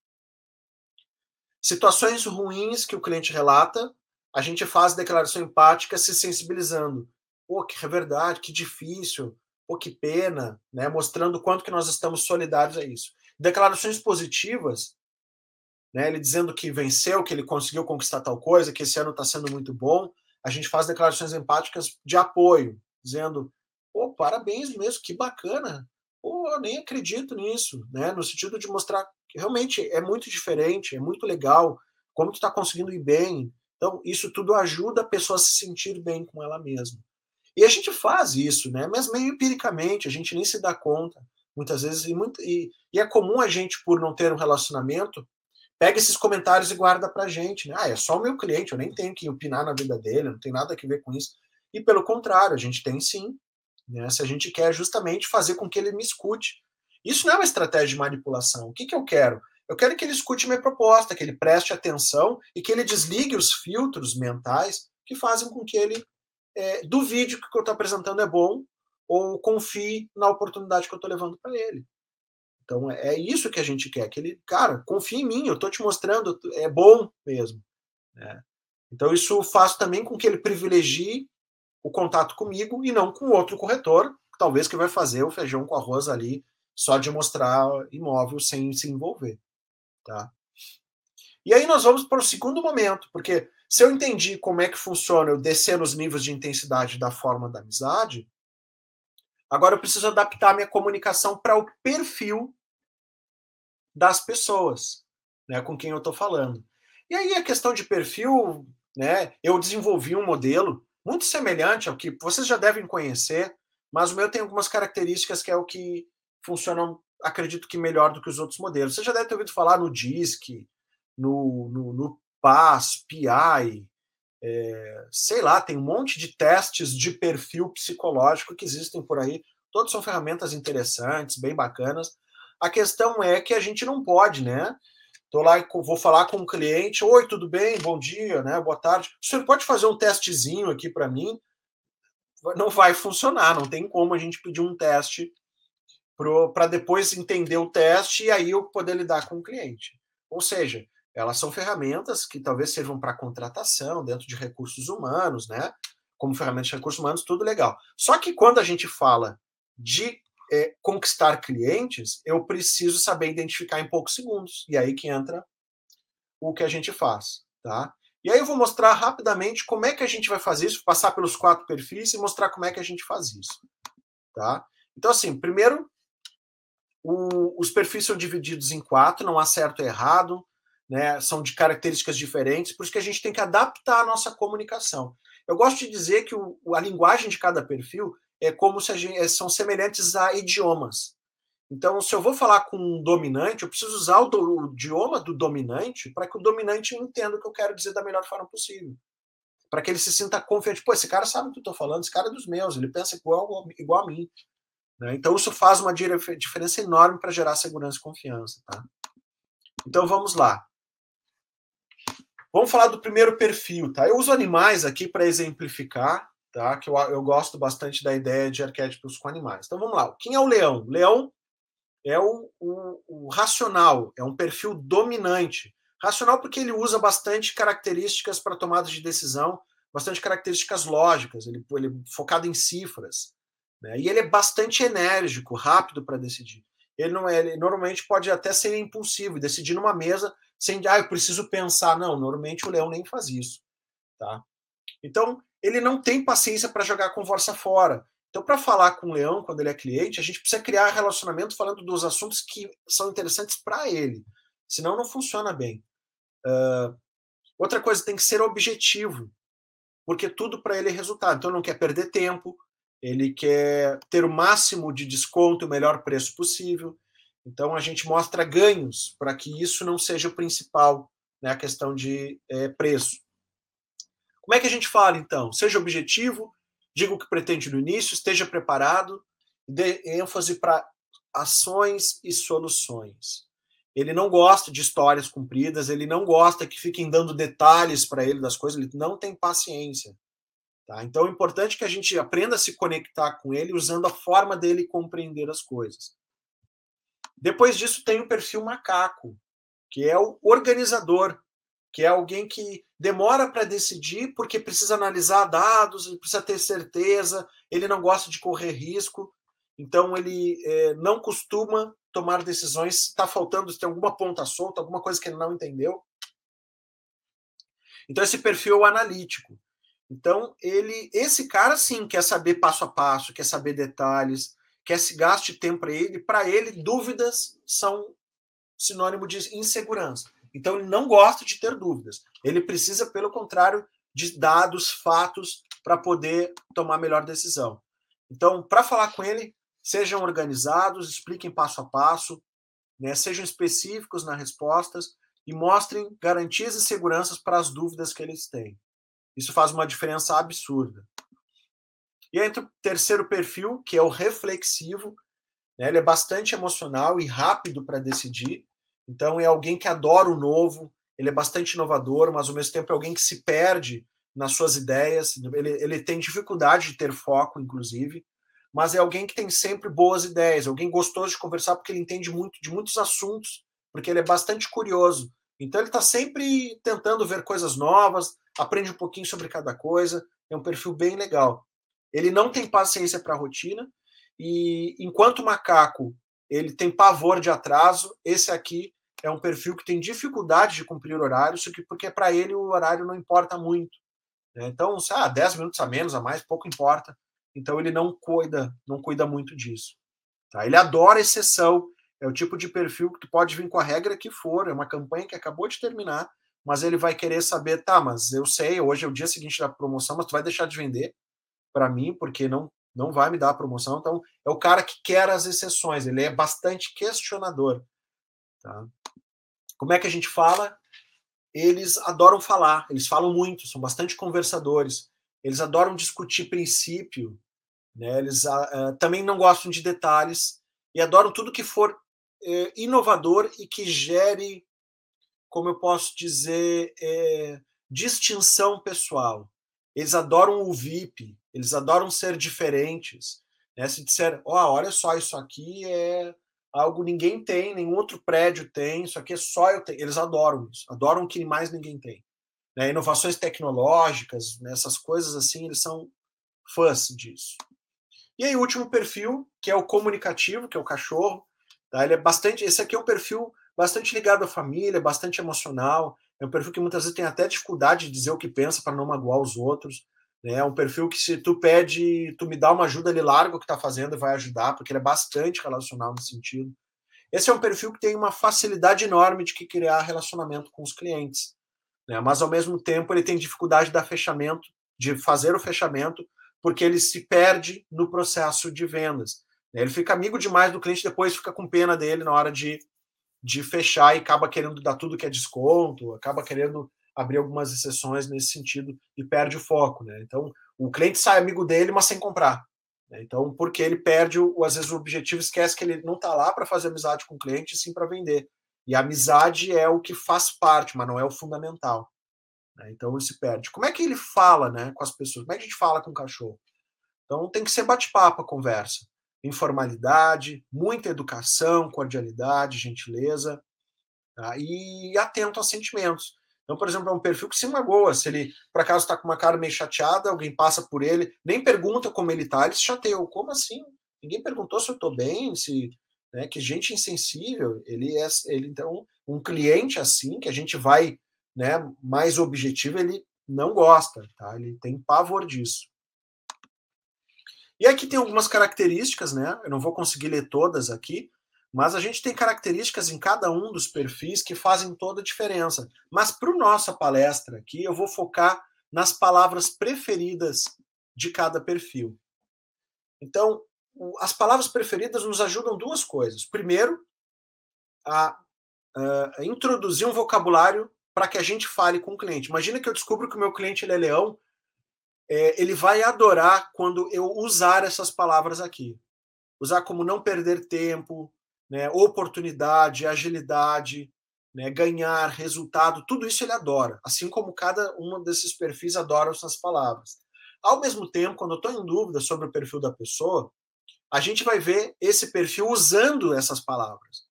situações ruins que o cliente relata, a gente faz declaração empática se sensibilizando. Pô, que verdade, que difícil, pô, que pena, né? Mostrando o quanto que nós estamos solidários a isso. Declarações positivas, né? Ele dizendo que venceu, que ele conseguiu conquistar tal coisa, que esse ano está sendo muito bom. A gente faz declarações empáticas de apoio, dizendo, pô, parabéns mesmo, que bacana. Pô, nem acredito nisso, né? No sentido de mostrar que realmente é muito diferente, é muito legal, como tu está conseguindo ir bem, então, isso tudo ajuda a pessoa a se sentir bem com ela mesma. E a gente faz isso, né? Mas meio empiricamente, a gente nem se dá conta, muitas vezes, e, muito, e, e é comum a gente, por não ter um relacionamento, pega esses comentários e guarda pra gente, né? Ah, é só o meu cliente, eu nem tenho que opinar na vida dele, não tem nada a ver com isso. E pelo contrário, a gente tem sim, né? Se a gente quer justamente fazer com que ele me escute. Isso não é uma estratégia de manipulação. O que, que eu quero? Eu quero que ele escute minha proposta, que ele preste atenção e que ele desligue os filtros mentais que fazem com que ele é, duvide que o que eu estou apresentando é bom ou confie na oportunidade que eu estou levando para ele. Então é, é isso que a gente quer, que ele, cara, confie em mim, eu estou te mostrando, é bom mesmo. Né? Então isso faz também com que ele privilegie o contato comigo e não com outro corretor, talvez que vai fazer o feijão com arroz ali só de mostrar imóvel sem se envolver. Tá? E aí nós vamos para o segundo momento, porque se eu entendi como é que funciona eu descer nos níveis de intensidade da forma da amizade, agora eu preciso adaptar minha comunicação para o perfil das pessoas, né, com quem eu estou falando. E aí a questão de perfil, né, eu desenvolvi um modelo muito semelhante ao que vocês já devem conhecer, mas o meu tem algumas características que é o que funcionam acredito que melhor do que os outros modelos. Você já deve ter ouvido falar no DISC, no, no, no PAS, PI, é, sei lá, tem um monte de testes de perfil psicológico que existem por aí. Todos são ferramentas interessantes, bem bacanas. A questão é que a gente não pode, né? Tô lá, vou falar com um cliente, oi, tudo bem? Bom dia, né? Boa tarde. O senhor pode fazer um testezinho aqui para mim? Não vai funcionar, não tem como a gente pedir um teste para depois entender o teste e aí eu poder lidar com o cliente. Ou seja, elas são ferramentas que talvez sirvam para contratação dentro de recursos humanos, né? Como ferramentas de recursos humanos, tudo legal. Só que quando a gente fala de é, conquistar clientes, eu preciso saber identificar em poucos segundos. E aí que entra o que a gente faz, tá? E aí eu vou mostrar rapidamente como é que a gente vai fazer isso, passar pelos quatro perfis e mostrar como é que a gente faz isso, tá? Então, assim, primeiro, o, os perfis são divididos em quatro, não há certo e errado, né? são de características diferentes, por isso que a gente tem que adaptar a nossa comunicação. Eu gosto de dizer que o, a linguagem de cada perfil é como se gente, é, são semelhantes a idiomas. Então, se eu vou falar com um dominante, eu preciso usar o, do, o idioma do dominante para que o dominante entenda o que eu quero dizer da melhor forma possível. Para que ele se sinta confiante. Pô, esse cara sabe o que eu estou falando, esse cara é dos meus, ele pensa igual, igual a mim. Né? Então, isso faz uma diferença enorme para gerar segurança e confiança. Tá? Então, vamos lá. Vamos falar do primeiro perfil. Tá? Eu uso animais aqui para exemplificar, tá? que eu, eu gosto bastante da ideia de arquétipos com animais. Então, vamos lá. Quem é o leão? O leão é o, o, o racional, é um perfil dominante. Racional porque ele usa bastante características para tomada de decisão, bastante características lógicas, ele, ele é focado em cifras. Né? E ele é bastante enérgico, rápido para decidir. Ele não é, ele normalmente pode até ser impulsivo, decidir numa mesa sem, ah, eu preciso pensar. Não, normalmente o leão nem faz isso, tá? Então, ele não tem paciência para jogar a conversa fora. Então, para falar com o leão quando ele é cliente, a gente precisa criar relacionamento falando dos assuntos que são interessantes para ele. Senão, não funciona bem. Uh, outra coisa, tem que ser objetivo, porque tudo para ele é resultado. Então, não quer perder tempo, ele quer ter o máximo de desconto, o melhor preço possível. Então, a gente mostra ganhos para que isso não seja o principal, né, a questão de é, preço. Como é que a gente fala, então? Seja objetivo, diga o que pretende no início, esteja preparado, dê ênfase para ações e soluções. Ele não gosta de histórias compridas, ele não gosta que fiquem dando detalhes para ele das coisas, ele não tem paciência. Tá? Então é importante que a gente aprenda a se conectar com ele usando a forma dele compreender as coisas. Depois disso tem o perfil macaco, que é o organizador, que é alguém que demora para decidir porque precisa analisar dados, precisa ter certeza, ele não gosta de correr risco, então ele é, não costuma tomar decisões está faltando, tem alguma ponta solta, alguma coisa que ele não entendeu. Então esse perfil é o analítico. Então ele, esse cara sim quer saber passo a passo, quer saber detalhes, quer se gaste tempo para ele. Para ele dúvidas são sinônimo de insegurança. Então ele não gosta de ter dúvidas. Ele precisa, pelo contrário, de dados, fatos para poder tomar a melhor decisão. Então, para falar com ele, Sejam organizados, expliquem passo a passo, né, sejam específicos nas respostas e mostrem garantias e seguranças para as dúvidas que eles têm. Isso faz uma diferença absurda. E entra o terceiro perfil, que é o reflexivo. Né, ele é bastante emocional e rápido para decidir. Então, é alguém que adora o novo, ele é bastante inovador, mas ao mesmo tempo é alguém que se perde nas suas ideias. Ele, ele tem dificuldade de ter foco, inclusive mas é alguém que tem sempre boas ideias, alguém gostoso de conversar porque ele entende muito de muitos assuntos, porque ele é bastante curioso. Então ele está sempre tentando ver coisas novas, aprende um pouquinho sobre cada coisa, é um perfil bem legal. Ele não tem paciência para a rotina e enquanto o macaco ele tem pavor de atraso, esse aqui é um perfil que tem dificuldade de cumprir horários, porque para ele o horário não importa muito. Né? Então, se ah, 10 minutos a menos, a mais, pouco importa. Então ele não cuida, não cuida muito disso. Tá? Ele adora exceção, é o tipo de perfil que tu pode vir com a regra que for, é uma campanha que acabou de terminar, mas ele vai querer saber, tá, mas eu sei, hoje é o dia seguinte da promoção, mas tu vai deixar de vender para mim porque não não vai me dar promoção. Então é o cara que quer as exceções, ele é bastante questionador, tá? Como é que a gente fala? Eles adoram falar, eles falam muito, são bastante conversadores. Eles adoram discutir princípio, né? eles uh, também não gostam de detalhes e adoram tudo que for uh, inovador e que gere, como eu posso dizer, uh, distinção pessoal. Eles adoram o VIP, eles adoram ser diferentes. Né? Se disser, oh, olha só, isso aqui é algo ninguém tem, nenhum outro prédio tem, isso aqui é só eu tenho. Eles adoram isso, adoram o que mais ninguém tem né, inovações tecnológicas, né, essas coisas assim, eles são fãs disso. E aí o último perfil, que é o comunicativo, que é o cachorro, tá? Ele é bastante, esse aqui é um perfil bastante ligado à família, bastante emocional, é um perfil que muitas vezes tem até dificuldade de dizer o que pensa para não magoar os outros, né? É um perfil que se tu pede, tu me dá uma ajuda, ele larga o que está fazendo e vai ajudar, porque ele é bastante relacional nesse sentido. Esse é um perfil que tem uma facilidade enorme de criar relacionamento com os clientes né? mas ao mesmo tempo ele tem dificuldade da fechamento, de fazer o fechamento, porque ele se perde no processo de vendas. Ele fica amigo demais do cliente, depois fica com pena dele na hora de, de fechar e acaba querendo dar tudo que é desconto, acaba querendo abrir algumas exceções nesse sentido e perde o foco. Né? Então, o cliente sai amigo dele, mas sem comprar. Né? Então, porque ele perde, o, às vezes, o objetivo, esquece que ele não está lá para fazer amizade com o cliente, sim para vender. E a amizade é o que faz parte, mas não é o fundamental. Né? Então ele se perde. Como é que ele fala né, com as pessoas? Como é que a gente fala com o cachorro? Então tem que ser bate-papo a conversa. Informalidade, muita educação, cordialidade, gentileza tá? e atento a sentimentos. Então, por exemplo, é um perfil que se magoa. Se ele, por acaso, está com uma cara meio chateada, alguém passa por ele, nem pergunta como ele está, ele se chateou. Como assim? Ninguém perguntou se eu estou bem, se né? Que gente insensível, ele é, ele então um cliente assim que a gente vai, né, mais objetivo, ele não gosta, tá? Ele tem pavor disso. E aqui tem algumas características, né? Eu não vou conseguir ler todas aqui, mas a gente tem características em cada um dos perfis que fazem toda a diferença. Mas para nossa palestra aqui, eu vou focar nas palavras preferidas de cada perfil. Então, as palavras preferidas nos ajudam duas coisas. Primeiro, a, a introduzir um vocabulário para que a gente fale com o cliente. Imagina que eu descubro que o meu cliente é leão, é, ele vai adorar quando eu usar essas palavras aqui. Usar como não perder tempo, né, oportunidade, agilidade, né, ganhar, resultado, tudo isso ele adora. Assim como cada um desses perfis adora essas palavras. Ao mesmo tempo, quando eu estou em dúvida sobre o perfil da pessoa, a gente vai ver esse perfil usando essas palavras.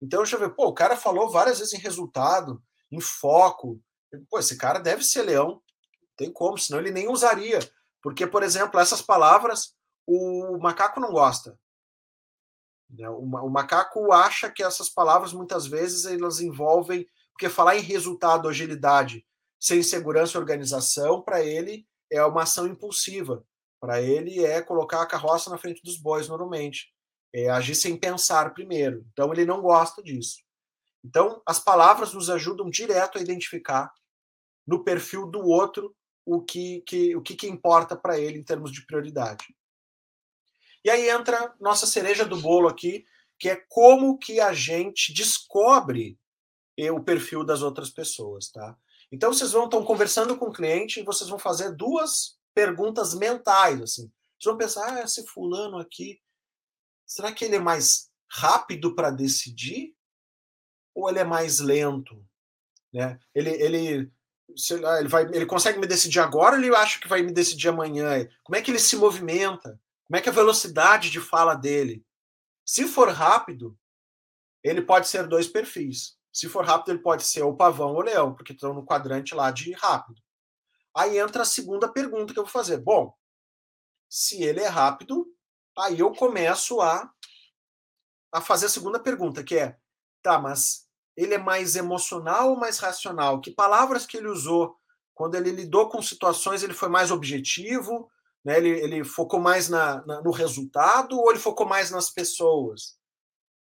Então, deixa eu ver, pô, o cara falou várias vezes em resultado, em foco. Pô, esse cara deve ser leão. Tem como, senão ele nem usaria. Porque, por exemplo, essas palavras o macaco não gosta. Né, o macaco acha que essas palavras muitas vezes elas envolvem, porque falar em resultado, agilidade, sem segurança e organização, para ele é uma ação impulsiva. Para ele é colocar a carroça na frente dos bois normalmente, é agir sem pensar primeiro. Então ele não gosta disso. Então as palavras nos ajudam direto a identificar no perfil do outro o que, que o que, que importa para ele em termos de prioridade. E aí entra nossa cereja do bolo aqui, que é como que a gente descobre o perfil das outras pessoas, tá? Então vocês vão estão conversando com o cliente e vocês vão fazer duas perguntas mentais, assim. Vocês vão pensar, ah, esse fulano aqui, será que ele é mais rápido para decidir ou ele é mais lento, né? Ele ele ele vai ele consegue me decidir agora, ou ele acha que vai me decidir amanhã. Como é que ele se movimenta? Como é que é a velocidade de fala dele? Se for rápido, ele pode ser dois perfis. Se for rápido, ele pode ser o pavão ou o leão, porque estão no quadrante lá de rápido. Aí entra a segunda pergunta que eu vou fazer. Bom, se ele é rápido, aí eu começo a, a fazer a segunda pergunta, que é: tá, mas ele é mais emocional ou mais racional? Que palavras que ele usou quando ele lidou com situações, ele foi mais objetivo? Né? Ele, ele focou mais na, na, no resultado ou ele focou mais nas pessoas?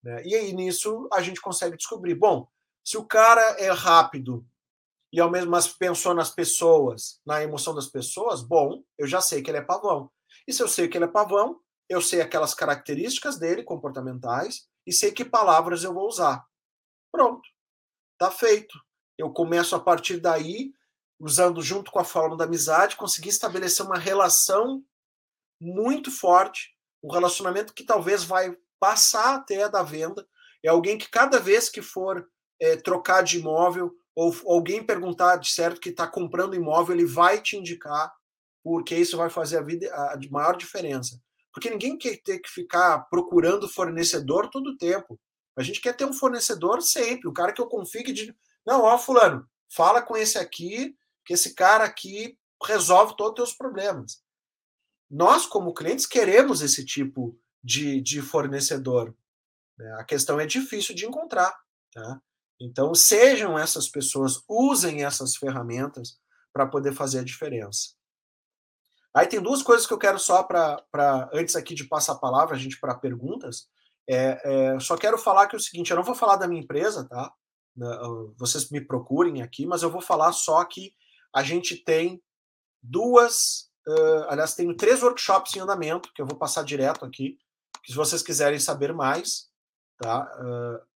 Né? E aí nisso a gente consegue descobrir. Bom, se o cara é rápido e ao mesmo tempo pensou nas pessoas, na emoção das pessoas, bom, eu já sei que ele é pavão. E se eu sei que ele é pavão, eu sei aquelas características dele comportamentais e sei que palavras eu vou usar. Pronto. Tá feito. Eu começo a partir daí usando junto com a fórmula da amizade, conseguir estabelecer uma relação muito forte, um relacionamento que talvez vai passar até da venda. É alguém que cada vez que for é, trocar de imóvel ou alguém perguntar de certo que está comprando imóvel, ele vai te indicar, porque isso vai fazer a vida a maior diferença. Porque ninguém quer ter que ficar procurando fornecedor todo o tempo. A gente quer ter um fornecedor sempre, o cara que eu confio que diz, não, ó, fulano, fala com esse aqui, que esse cara aqui resolve todos os teus problemas. Nós, como clientes, queremos esse tipo de, de fornecedor. Né? A questão é difícil de encontrar. Tá? Então, sejam essas pessoas, usem essas ferramentas para poder fazer a diferença. Aí tem duas coisas que eu quero só para, antes aqui de passar a palavra, a gente para perguntas. É, é, só quero falar que é o seguinte: eu não vou falar da minha empresa, tá? Vocês me procurem aqui, mas eu vou falar só que a gente tem duas, uh, aliás, tenho três workshops em andamento, que eu vou passar direto aqui, se vocês quiserem saber mais, tá? Uh,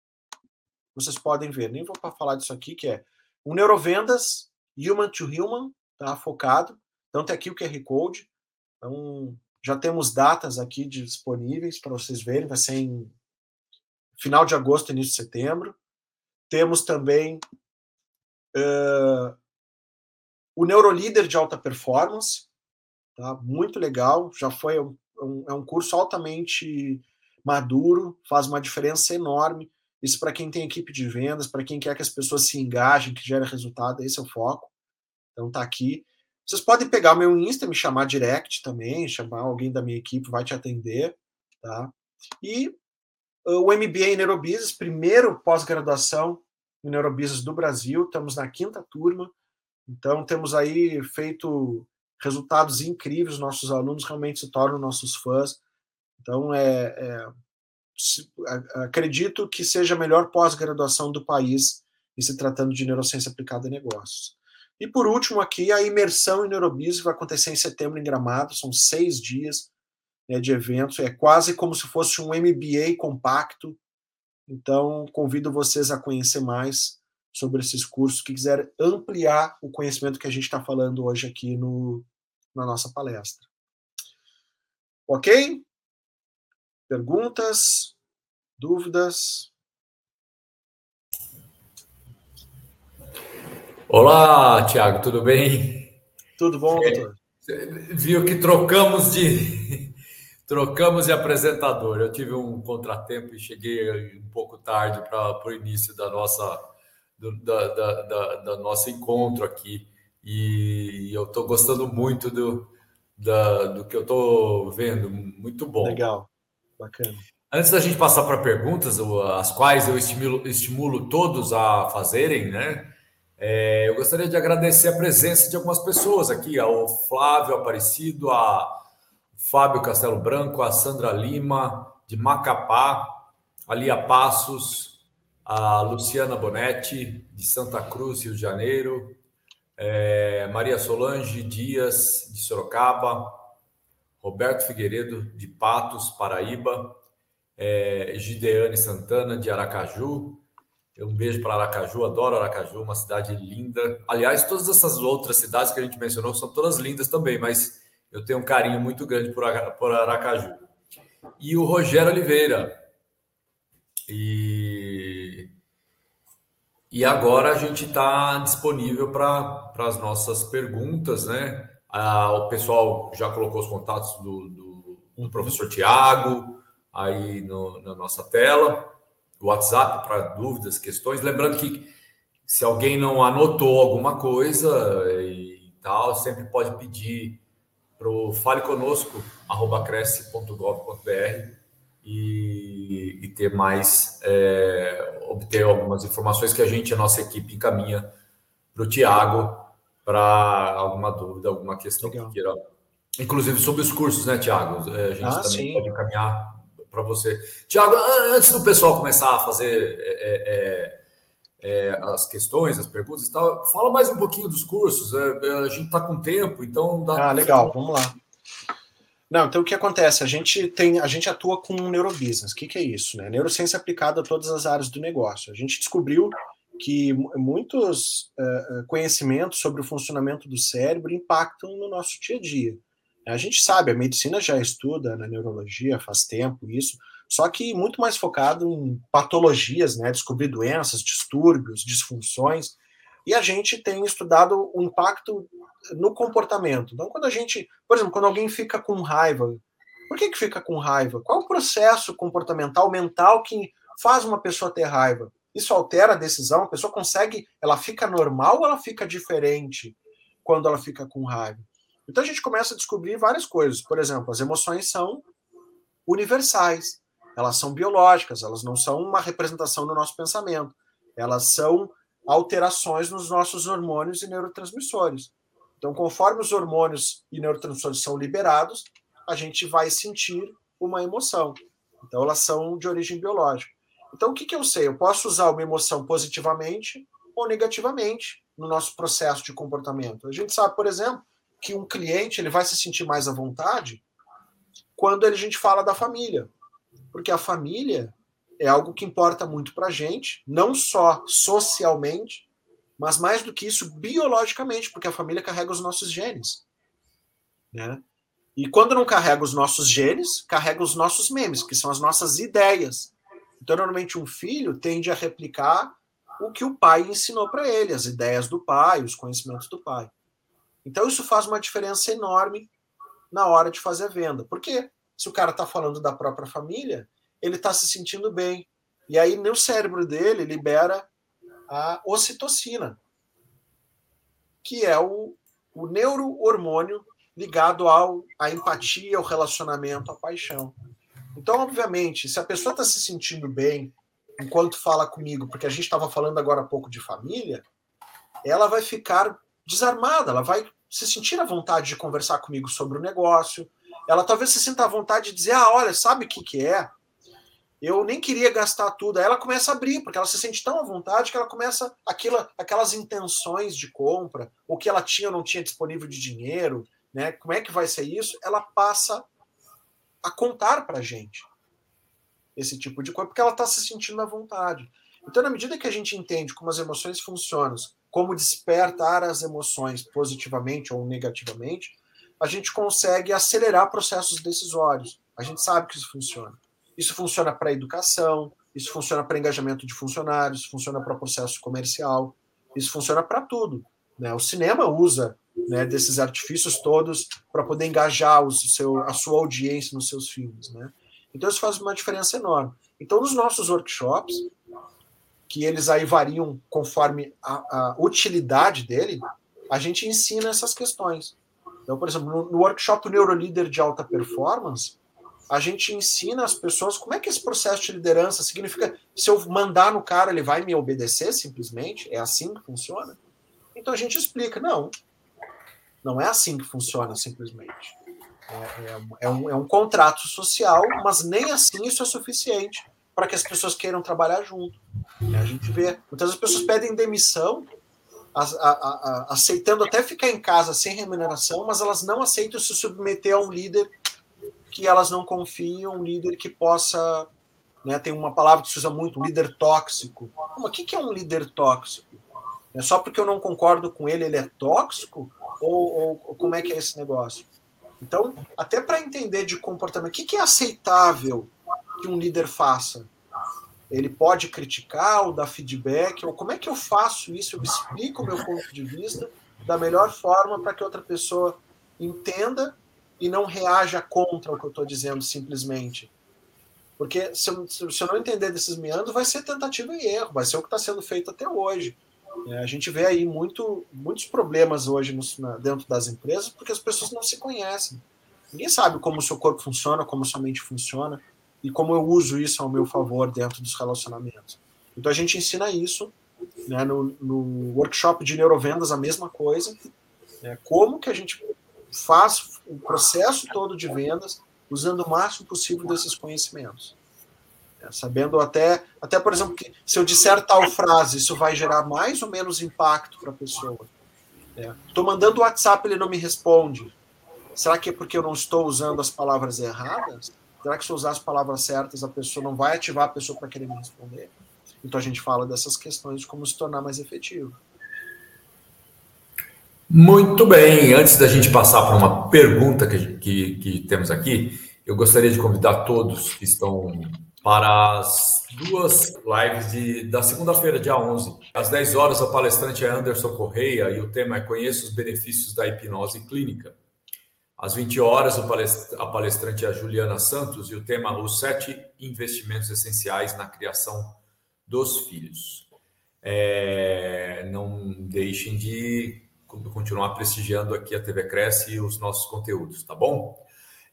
vocês podem ver, nem vou falar disso aqui, que é o Neurovendas Human to Human, tá? Focado. Então tem aqui o QR Code. Então já temos datas aqui disponíveis para vocês verem, vai ser em final de agosto, início de setembro. Temos também uh, o Neurolíder de alta performance, tá? muito legal, já foi um, um, é um curso altamente maduro, faz uma diferença enorme. Isso para quem tem equipe de vendas, para quem quer que as pessoas se engajem, que gere resultado, esse é o foco. Então tá aqui. Vocês podem pegar o meu Insta, me chamar direct também, chamar alguém da minha equipe, vai te atender, tá? E uh, o MBA em Neurobusiness, primeiro pós-graduação em Neurobusiness do Brasil, estamos na quinta turma. Então, temos aí feito resultados incríveis, nossos alunos realmente se tornam nossos fãs. Então, é, é acredito que seja a melhor pós-graduação do país em se tratando de neurociência aplicada a negócios. E por último, aqui, a imersão em Neurobiz vai acontecer em setembro em Gramado, são seis dias. né, de eventos, é quase como se fosse um MBA compacto. Então, convido vocês a conhecer mais sobre esses cursos, que quiser ampliar o conhecimento que a gente está falando hoje aqui no, na nossa palestra. Ok? Perguntas? Dúvidas?
Olá, Tiago, tudo bem?
Tudo bom, doutor?
Viu que trocamos de trocamos de apresentador. Eu tive um contratempo e cheguei um pouco tarde para o início da nossa do, da, da, da, da, nosso encontro aqui e eu estou gostando muito do, da, do que eu estou vendo, muito bom.
Legal, bacana.
Antes da gente passar para perguntas, as quais eu estimulo, estimulo todos a fazerem, né? É, eu gostaria de agradecer a presença de algumas pessoas aqui, ao Flávio Aparecido, a Fábio Castelo Branco, a Sandra Lima, de Macapá, a Lia Passos, a Luciana Bonetti, de Santa Cruz, Rio de Janeiro, é, Maria Solange Dias, de Sorocaba, Roberto Figueiredo, de Patos, Paraíba, é, Gideane Santana, de Aracaju, um beijo para Aracaju, adoro Aracaju, uma cidade linda. Aliás, todas essas outras cidades que a gente mencionou são todas lindas também, mas eu tenho um carinho muito grande por, Aracaju. E o Rogério Oliveira. E, e agora a gente está disponível para as nossas perguntas, né? Ah, o pessoal já colocou os contatos do, do, do professor Tiago aí no, na nossa tela. WhatsApp para dúvidas, questões. Lembrando que se alguém não anotou alguma coisa e tal, sempre pode pedir para o fale conosco, cresce.gov.br e, e, ter mais, é, obter algumas informações que a gente, a nossa equipe, encaminha para o Tiago para alguma dúvida, alguma questão Legal. que queira. Inclusive sobre os cursos, né, Tiago? É, a gente ah, também sim. pode encaminhar para você. Tiago, antes do pessoal começar a fazer é, é, é, é, as questões, as perguntas e tal, fala mais um pouquinho dos cursos. É, a gente está com tempo, então
dá. Ah, legal, vamos lá. Não, então o que acontece? A gente tem, a gente atua com neurobusiness. O que, que é isso? Né? Neurociência aplicada a todas as áreas do negócio. A gente descobriu que muitos uh, conhecimentos sobre o funcionamento do cérebro impactam no nosso dia a dia. A gente sabe, a medicina já estuda na neurologia faz tempo isso, só que muito mais focado em patologias, né, descobrir doenças, distúrbios, disfunções, e a gente tem estudado o impacto no comportamento. Então, quando a gente, por exemplo, quando alguém fica com raiva, por que, que fica com raiva? Qual é o processo comportamental, mental que faz uma pessoa ter raiva? Isso altera a decisão? A pessoa consegue, ela fica normal ou ela fica diferente quando ela fica com raiva? Então a gente começa a descobrir várias coisas. Por exemplo, as emoções são universais, elas são biológicas, elas não são uma representação do nosso pensamento, elas são alterações nos nossos hormônios e neurotransmissores. Então, conforme os hormônios e neurotransmissores são liberados, a gente vai sentir uma emoção. Então, elas são de origem biológica. Então, o que, que eu sei? Eu posso usar uma emoção positivamente ou negativamente no nosso processo de comportamento. A gente sabe, por exemplo, que um cliente ele vai se sentir mais à vontade quando a gente fala da família. Porque a família é algo que importa muito para a gente, não só socialmente, mas mais do que isso, biologicamente, porque a família carrega os nossos genes. Né? E quando não carrega os nossos genes, carrega os nossos memes, que são as nossas ideias. Então, normalmente, um filho tende a replicar o que o pai ensinou para ele, as ideias do pai, os conhecimentos do pai. Então isso faz uma diferença enorme na hora de fazer a venda. Porque se o cara está falando da própria família, ele está se sentindo bem. E aí no cérebro dele libera a ocitocina, que é o, o neurohormônio ligado ao, à empatia, ao relacionamento, à paixão. Então, obviamente, se a pessoa está se sentindo bem enquanto fala comigo, porque a gente estava falando agora há pouco de família, ela vai ficar desarmada, ela vai se sentir à vontade de conversar comigo sobre o negócio, ela talvez se sinta à vontade de dizer: ah, olha, sabe o que, que é? Eu nem queria gastar tudo. Aí ela começa a abrir, porque ela se sente tão à vontade que ela começa aquela, aquelas intenções de compra, o que ela tinha ou não tinha disponível de dinheiro, né? Como é que vai ser isso? Ela passa a contar para gente esse tipo de coisa, porque ela está se sentindo à vontade. Então, na medida que a gente entende como as emoções funcionam, como despertar as emoções positivamente ou negativamente, a gente consegue acelerar processos decisórios. A gente sabe que isso funciona. Isso funciona para educação, isso funciona para engajamento de funcionários, funciona para processo comercial, isso funciona para tudo. Né? O cinema usa né, desses artifícios todos para poder engajar o seu, a sua audiência nos seus filmes. Né? Então isso faz uma diferença enorme. Então, nos nossos workshops, que eles aí variam conforme a, a utilidade dele, a gente ensina essas questões. Então, por exemplo, no, no workshop Neurolíder de Alta Performance, a gente ensina as pessoas como é que esse processo de liderança significa se eu mandar no cara, ele vai me obedecer simplesmente? É assim que funciona? Então a gente explica, não, não é assim que funciona simplesmente. É, é, é, um, é um contrato social, mas nem assim isso é suficiente para que as pessoas queiram trabalhar junto. A gente vê, muitas pessoas pedem demissão a, a, a, aceitando até ficar em casa sem remuneração, mas elas não aceitam se submeter a um líder que elas não confiam, um líder que possa. Né, tem uma palavra que se usa muito, um líder tóxico. Como, o que é um líder tóxico? É só porque eu não concordo com ele, ele é tóxico? Ou, ou como é que é esse negócio? Então, até para entender de comportamento, o que, que é aceitável que um líder faça? ele pode criticar ou dar feedback, ou como é que eu faço isso? Eu explico o meu ponto de vista da melhor forma para que outra pessoa entenda e não reaja contra o que eu estou dizendo simplesmente. Porque se eu, se eu, não entender desses meandros, vai ser tentativa e erro, vai ser o que está sendo feito até hoje. É, a gente vê aí muito, muitos problemas hoje na, dentro das empresas porque as pessoas não se conhecem. Ninguém sabe como o seu corpo funciona, como sua mente funciona e como eu uso isso ao meu favor dentro dos relacionamentos. Então a gente ensina isso, né, no, no workshop de neurovendas a mesma coisa, né, como que a gente faz o processo todo de vendas usando o máximo possível desses conhecimentos. É, sabendo até, até, por exemplo, que se eu disser tal frase, isso vai gerar mais ou menos impacto para a pessoa. Estou é, mandando o WhatsApp, ele não me responde. Será que é porque eu não estou usando as palavras erradas? Será que se eu usar as palavras certas, a pessoa não vai ativar a pessoa para querer me responder? Então a gente fala dessas questões de como se tornar mais efetivo.
Muito bem. Antes da gente passar para uma pergunta que, que, que temos aqui, eu gostaria de convidar todos que estão para as duas lives de, da segunda-feira, dia 11. Às 10 horas, o palestrante é Anderson Correia e o tema é Conheça os benefícios da hipnose clínica. Às 20 horas, a palestrante é a Juliana Santos e o tema Os Sete Investimentos Essenciais na Criação dos Filhos. É, não deixem de continuar prestigiando aqui a TV Cresce e os nossos conteúdos, tá bom?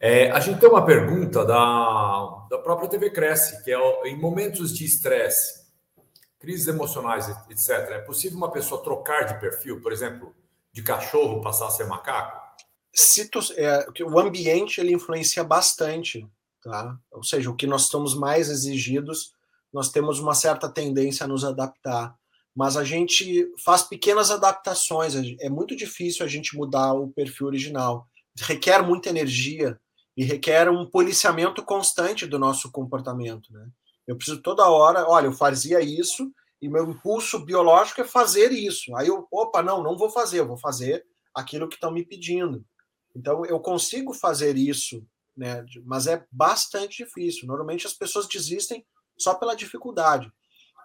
É, a gente tem uma pergunta da, da própria TV Cresce, que é em momentos de estresse, crises emocionais, etc., é possível uma pessoa trocar de perfil, por exemplo, de cachorro passar a ser macaco?
É, o ambiente ele influencia bastante, tá? Ou seja, o que nós estamos mais exigidos, nós temos uma certa tendência a nos adaptar, mas a gente faz pequenas adaptações. É muito difícil a gente mudar o perfil original. Requer muita energia e requer um policiamento constante do nosso comportamento, né? Eu preciso toda hora, olha, eu fazia isso e meu impulso biológico é fazer isso. Aí eu, opa, não, não vou fazer, eu vou fazer aquilo que estão me pedindo. Então, eu consigo fazer isso, né? mas é bastante difícil. Normalmente as pessoas desistem só pela dificuldade.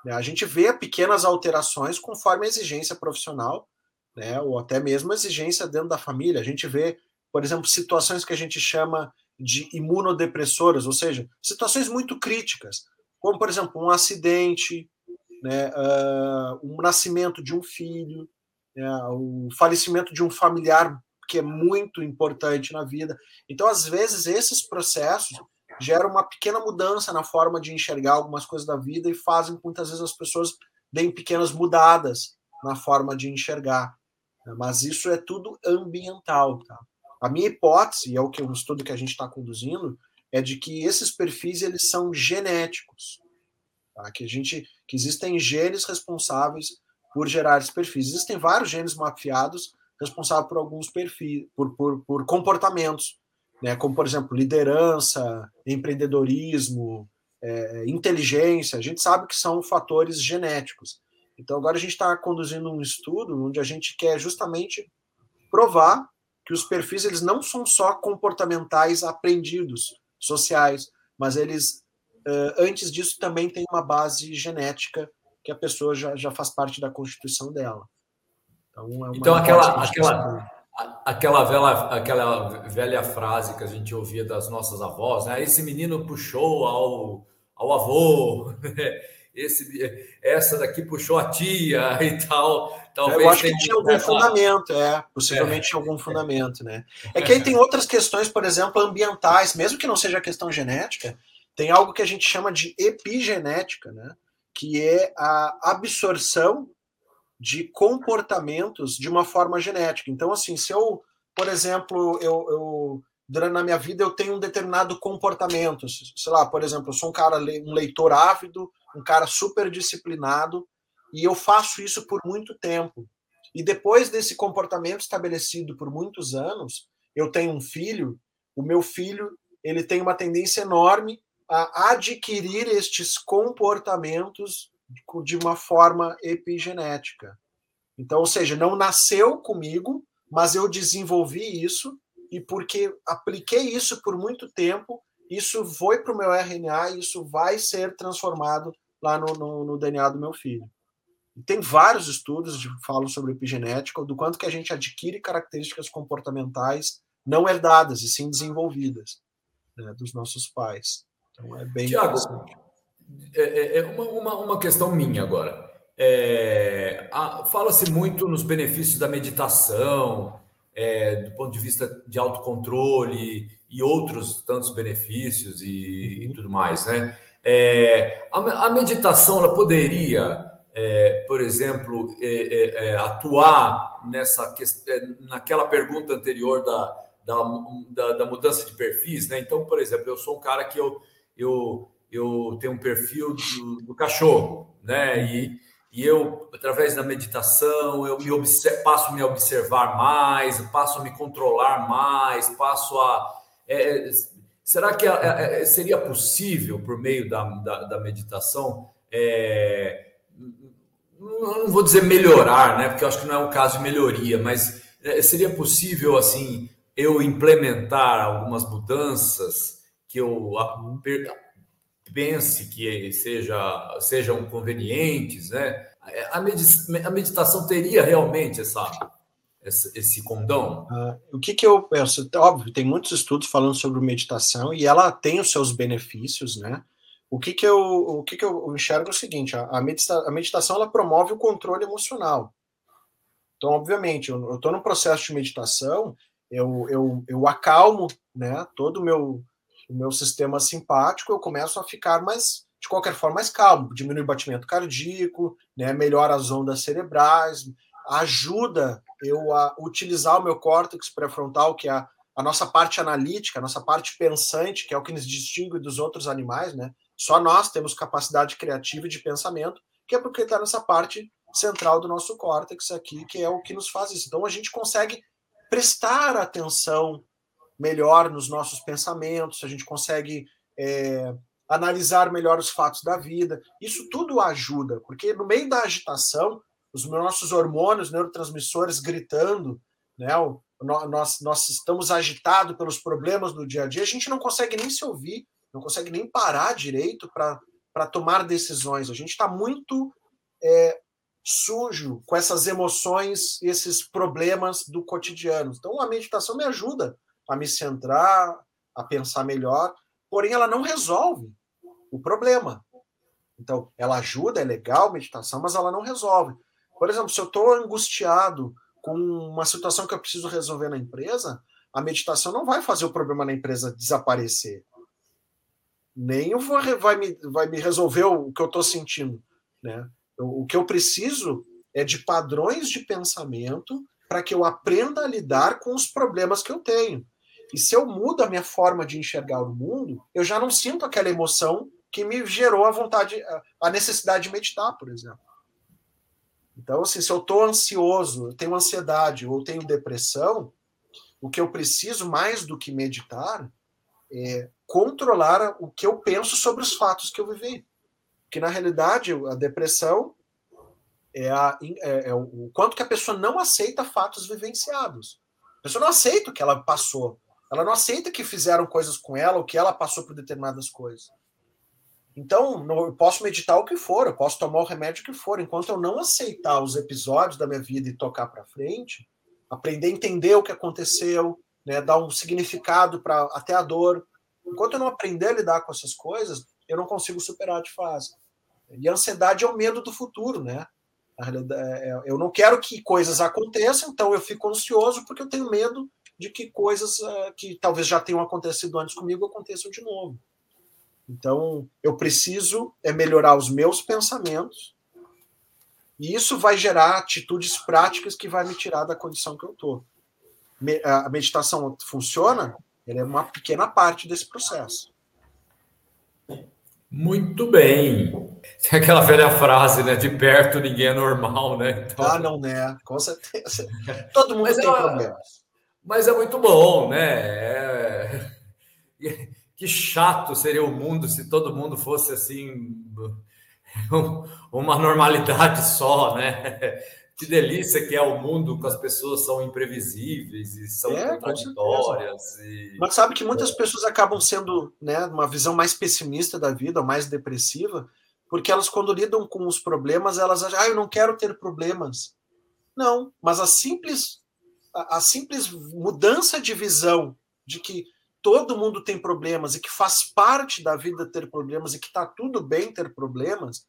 Né? A gente vê pequenas alterações conforme a exigência profissional, né? ou até mesmo a exigência dentro da família. A gente vê, por exemplo, situações que a gente chama de imunodepressoras, ou seja, situações muito críticas, como, por exemplo, um acidente, né? Uh, um nascimento de um filho, né? o falecimento de um familiar que é muito importante na vida. Então, às vezes, esses processos geram uma pequena mudança na forma de enxergar algumas coisas da vida e fazem muitas vezes as pessoas deem pequenas mudadas na forma de enxergar. Mas isso é tudo ambiental. Tá? A minha hipótese, é o que um estudo que a gente está conduzindo, é de que esses perfis eles são genéticos. Tá? Que a gente que existem genes responsáveis por gerar esses perfis. Existem vários genes mapeados responsável por alguns perfis, por, por, por comportamentos. né, como, por exemplo, liderança, empreendedorismo, é, inteligência, a gente sabe que são fatores genéticos. Então, agora a gente está conduzindo um estudo onde a gente quer justamente provar que os perfis eles não são só comportamentais aprendidos, sociais, mas eles, antes disso, também têm uma base genética que a pessoa já, já faz parte da constituição dela.
Então, é então aquela, aquela, aquela, velha, aquela velha frase que a gente ouvia das nossas avós, né? Esse menino puxou ao, ao avô, esse, essa daqui puxou a tia e tal.
Talvez eu acho que tinha algum fundamento, é, possivelmente é. tinha algum fundamento, né? É que aí tem outras questões, por exemplo, ambientais, mesmo que não seja questão genética, tem algo que a gente chama de epigenética, né? Que é a absorção de comportamentos de uma forma genética. Então, assim, se eu, por exemplo, eu, eu durante a minha vida eu tenho um determinado comportamento, sei lá, por exemplo, eu sou um cara, um leitor ávido, um cara super disciplinado, e eu faço isso por muito tempo. E depois desse comportamento estabelecido por muitos anos, eu tenho um filho, o meu filho, ele tem uma tendência enorme a adquirir estes comportamentos de uma forma epigenética. Então, ou seja, não nasceu comigo, mas eu desenvolvi isso e porque apliquei isso por muito tempo, isso foi para o meu RNA e isso vai ser transformado lá no, no, no DNA do meu filho. Tem vários estudos que falam sobre epigenética, do quanto que a gente adquire características comportamentais não herdadas e sim desenvolvidas né, dos nossos pais. Então é bem
Tiago, é, é, é uma, uma, uma, questão minha agora. É, Fala-se muito nos benefícios da meditação, é, do ponto de vista de autocontrole e outros tantos benefícios e, e tudo mais, né? É, a, a, meditação ela poderia, é, por exemplo, é, é, é atuar nessa é, naquela pergunta anterior da, da, da, da, mudança de perfis, né? Então, por exemplo, eu sou um cara que eu, eu, eu tenho um perfil do, do cachorro, né? E, e eu, através da meditação, eu me observo, passo a me observar mais, passo a me controlar mais, passo a é, Será que é, é, seria possível, por meio da, da, da meditação, é, não vou dizer melhorar, né? Porque eu acho que não é um caso de melhoria, mas é, seria possível, assim, eu implementar algumas mudanças que eu pense que seja, sejam convenientes, né? A meditação teria realmente essa esse, condão?
Uh, o que, que eu penso? Óbvio, tem muitos estudos falando sobre meditação e ela tem os seus benefícios, né? O que, que, eu, o que, que eu enxergo é o seguinte: a, medita a meditação ela promove o controle emocional. Então, obviamente, eu estou num processo de meditação, eu, eu, eu acalmo né, todo o meu, o meu sistema simpático, eu começo a ficar mais, de qualquer forma, mais calmo, diminui o batimento cardíaco, né, melhora as ondas cerebrais, ajuda eu a utilizar o meu córtex pré-frontal, que é a, a, nossa parte analítica, a nossa parte pensante, que é o que nos distingue dos outros animais, né? Só nós temos capacidade criativa de pensamento, que é porque está nessa parte central do nosso córtex aqui, que é o que nos faz isso. Então a gente consegue prestar atenção melhor nos nossos pensamentos, a gente consegue é, analisar melhor os fatos da vida. Isso tudo ajuda, porque no meio da agitação, os nossos hormônios, neurotransmissores gritando, né? Nós, nós estamos agitados pelos problemas do dia a dia, a gente não consegue nem se ouvir, não consegue nem parar direito para tomar decisões. A gente está muito é, sujo com essas emoções, esses problemas do cotidiano. Então, a meditação me ajuda a me centrar, a pensar melhor, porém, ela não resolve o problema. Então, ela ajuda, é legal meditação, mas ela não resolve. Por exemplo, se eu estou angustiado com uma situação que eu preciso resolver na empresa, a meditação não vai fazer o problema na empresa desaparecer. Nem vai, me, vai me resolver o que eu estou sentindo. Né? O que eu preciso é de padrões de pensamento para que eu aprenda a lidar com os problemas que eu tenho. E se eu mudo a minha forma de enxergar o mundo, eu já não sinto aquela emoção que me gerou a vontade, a necessidade de meditar, por exemplo. Então, assim, se eu estou ansioso, eu tenho ansiedade ou tenho depressão, o que eu preciso mais do que meditar é controlar o que eu penso sobre os fatos que eu vivi. Que na realidade a depressão é, a, é, é o quanto que a pessoa não aceita fatos vivenciados. A pessoa não aceita o que ela passou. Ela não aceita que fizeram coisas com ela ou que ela passou por determinadas coisas. Então, eu posso meditar o que for, eu posso tomar o remédio que for, enquanto eu não aceitar os episódios da minha vida e tocar para frente, aprender a entender o que aconteceu, né, dar um significado para até a dor. Enquanto eu não aprender a lidar com essas coisas, eu não consigo superar de fase. E a ansiedade é o medo do futuro, né? É, é, eu não quero que coisas aconteçam, então eu fico ansioso porque eu tenho medo de que coisas uh, que talvez já tenham acontecido antes comigo aconteçam de novo. Então, eu preciso é melhorar os meus pensamentos, e isso vai gerar atitudes práticas que vai me tirar da condição que eu estou. A meditação funciona? Ela é uma pequena parte desse processo.
Muito bem. Tem aquela velha frase, né? De perto ninguém é normal, né?
Então... Ah, não, né? Com certeza. Todo mundo mas tem é, problemas.
Mas é muito bom, né? É... Que chato seria o mundo se todo mundo fosse assim, uma normalidade só, né? Que delícia que é o mundo que as pessoas são imprevisíveis e são é, contraditórias. E...
Mas sabe que muitas pessoas acabam sendo, né, uma visão mais pessimista da vida, mais depressiva, porque elas quando lidam com os problemas, elas acham, ah, eu não quero ter problemas. Não, mas a simples a, a simples mudança de visão de que todo mundo tem problemas e que faz parte da vida ter problemas e que está tudo bem ter problemas,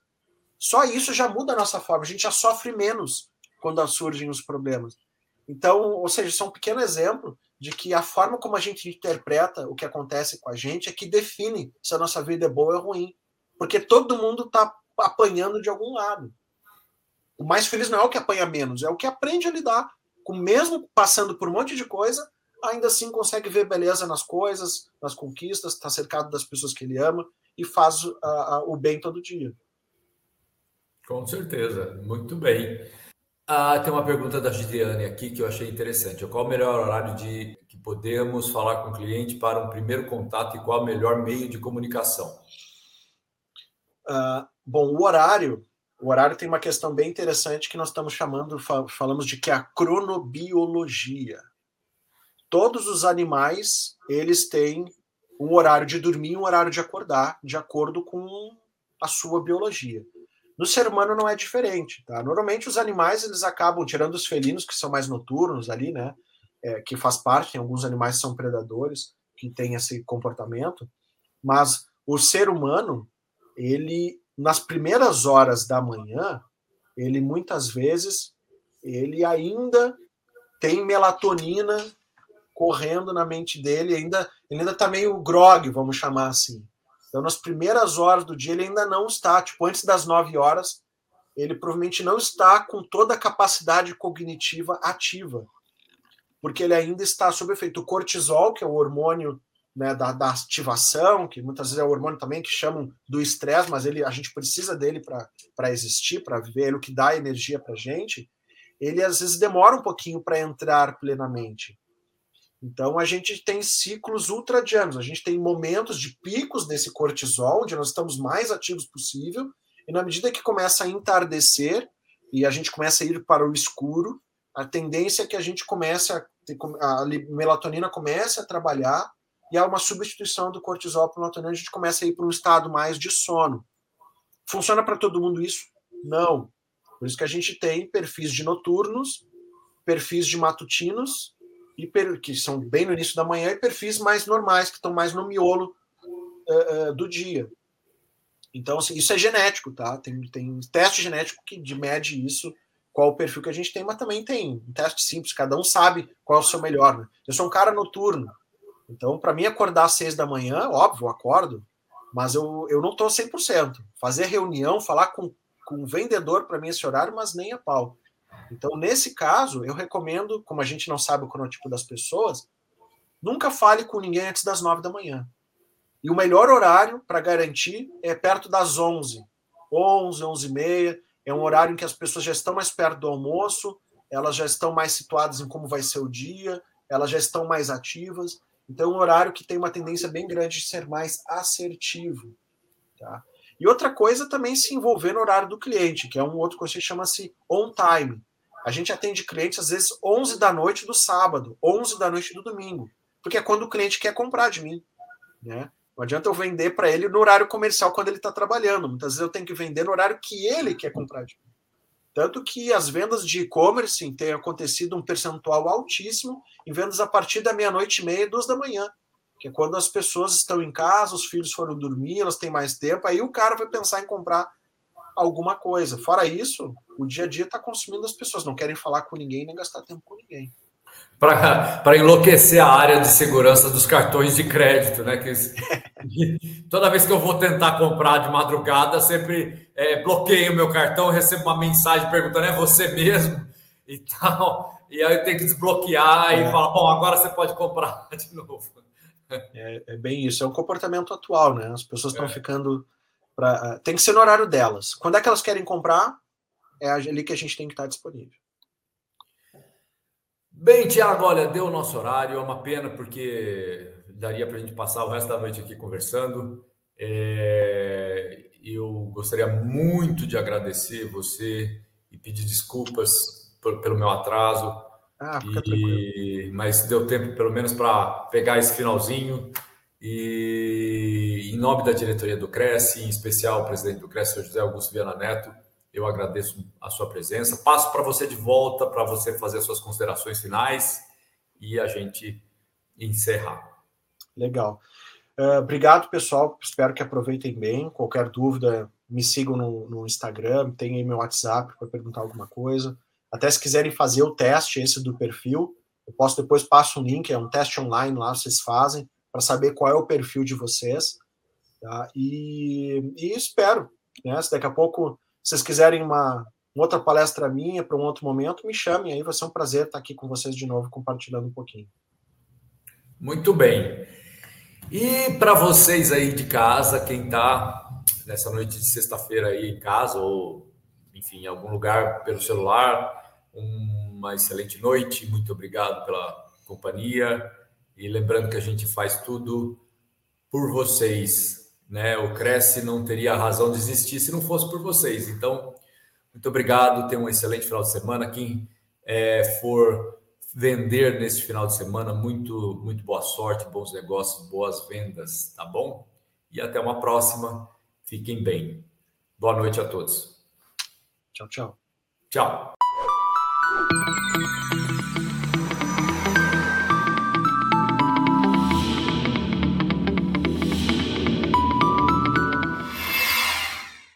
só isso já muda a nossa forma. A gente já sofre menos quando surgem os problemas. Então, ou seja, isso é um pequeno exemplo de que a forma como a gente interpreta o que acontece com a gente é que define se a nossa vida é boa ou ruim. Porque todo mundo está apanhando de algum lado. O mais feliz não é o que apanha menos, é o que aprende a lidar mesmo passando por um monte de coisa, ainda assim consegue ver beleza nas coisas, nas conquistas, está cercado das pessoas que ele ama e faz uh, uh, o bem todo dia.
Com certeza, muito bem. Ah, tem uma pergunta da Gideane aqui que eu achei interessante. Qual o melhor horário de que podemos falar com o cliente para um primeiro contato e qual o melhor meio de comunicação?
Uh, bom, o horário, o horário tem uma questão bem interessante que nós estamos chamando, falamos de que é a cronobiologia todos os animais eles têm um horário de dormir e um horário de acordar, de acordo com a sua biologia. No ser humano não é diferente, tá? Normalmente os animais eles acabam tirando os felinos que são mais noturnos ali, né? É, que faz parte, alguns animais são predadores que têm esse comportamento, mas o ser humano ele nas primeiras horas da manhã ele muitas vezes ele ainda tem melatonina correndo na mente dele, ainda, ele ainda está meio grog, vamos chamar assim. Então, nas primeiras horas do dia, ele ainda não está, tipo, antes das 9 horas, ele provavelmente não está com toda a capacidade cognitiva ativa, porque ele ainda está sob efeito. Cortisol, que é o hormônio né, da, da, ativação, que muitas vezes é o hormônio também que chamam do estresse, mas ele, a gente precisa dele para existir, para viver, ele é o que dá energia para a gente, ele às vezes demora um pouquinho para entrar plenamente. Então a gente tem ciclos ultradianos, a gente tem momentos de picos desse cortisol, onde nós estamos mais ativos possível, e na medida que começa a entardecer e a gente começa a ir para o escuro, a tendência é que a gente comece a, a melatonina comece a trabalhar e há uma substituição do cortisol por melatonina, a gente começa a ir para um estado mais de sono. Funciona para todo mundo isso? Não. Por isso que a gente tem perfis de noturnos, perfis de matutinos e que são bem no início da manhã, e perfis mais normais, que estão mais no miolo uh, uh, do dia. Então, assim, isso é genético, tá? Tem, tem teste genético que mede isso, qual o perfil que a gente tem, mas também tem um teste simples, cada um sabe qual é o seu melhor. Né? Eu sou um cara noturno, então, para mim, acordar às seis da manhã, óbvio, acordo, mas eu, eu não estou 100%. Fazer reunião, falar com, com o vendedor, para mim, esse horário, mas nem a pau. Então, nesse caso, eu recomendo, como a gente não sabe o cronotipo das pessoas, nunca fale com ninguém antes das nove da manhã. E o melhor horário para garantir é perto das onze, onze, onze e meia. É um horário em que as pessoas já estão mais perto do almoço, elas já estão mais situadas em como vai ser o dia, elas já estão mais ativas. Então, um horário que tem uma tendência bem grande de ser mais assertivo. Tá? E outra coisa também se envolver no horário do cliente, que é um outro conceito que chama-se on time. A gente atende clientes às vezes 11 da noite do sábado, 11 da noite do domingo, porque é quando o cliente quer comprar de mim. Né? Não adianta eu vender para ele no horário comercial quando ele está trabalhando. Muitas vezes eu tenho que vender no horário que ele quer comprar de mim. Tanto que as vendas de e-commerce têm acontecido um percentual altíssimo em vendas a partir da meia-noite e meia, duas da manhã que é quando as pessoas estão em casa, os filhos foram dormir, elas têm mais tempo, aí o cara vai pensar em comprar alguma coisa. Fora isso, o dia a dia está consumindo as pessoas, não querem falar com ninguém nem gastar tempo com ninguém.
Para enlouquecer a área de segurança dos cartões de crédito, né? Que, toda vez que eu vou tentar comprar de madrugada, sempre é, bloqueio o meu cartão, recebo uma mensagem perguntando: é você mesmo? E tal. E aí eu tenho que desbloquear é. e falar: bom, agora você pode comprar de novo.
É, é, bem isso, é um comportamento atual, né? As pessoas estão é. ficando. Pra, tem que ser no horário delas. Quando é que elas querem comprar, é ali que a gente tem que estar disponível.
Bem, Tiago, olha, deu o nosso horário, é uma pena porque daria para a gente passar o resto da noite aqui conversando. É, eu gostaria muito de agradecer você e pedir desculpas por, pelo meu atraso. Ah, fica e, mas deu tempo pelo menos para pegar esse finalzinho. E em nome da diretoria do Cresce, em especial o presidente do Cresce, José Augusto Viana Neto, eu agradeço a sua presença. Passo para você de volta para você fazer suas considerações finais e a gente encerrar.
Legal. Uh, obrigado, pessoal. Espero que aproveitem bem. Qualquer dúvida, me sigam no, no Instagram, tem aí meu WhatsApp para perguntar alguma coisa. Até se quiserem fazer o teste esse do perfil, eu posso depois passo um link, é um teste online lá, vocês fazem, para saber qual é o perfil de vocês. Tá? E, e espero, né? Se daqui a pouco vocês quiserem uma, uma outra palestra minha para um outro momento, me chamem aí, vai ser um prazer estar aqui com vocês de novo, compartilhando um pouquinho.
Muito bem. E para vocês aí de casa, quem está nessa noite de sexta-feira aí em casa, ou enfim, em algum lugar pelo celular, uma excelente noite, muito obrigado pela companhia e lembrando que a gente faz tudo por vocês, né? O Cresce não teria razão de existir se não fosse por vocês. Então, muito obrigado, tenha um excelente final de semana. Quem é, for vender nesse final de semana, muito, muito boa sorte, bons negócios, boas vendas, tá bom? E até uma próxima. Fiquem bem. Boa noite a todos.
Tchau, tchau.
Tchau.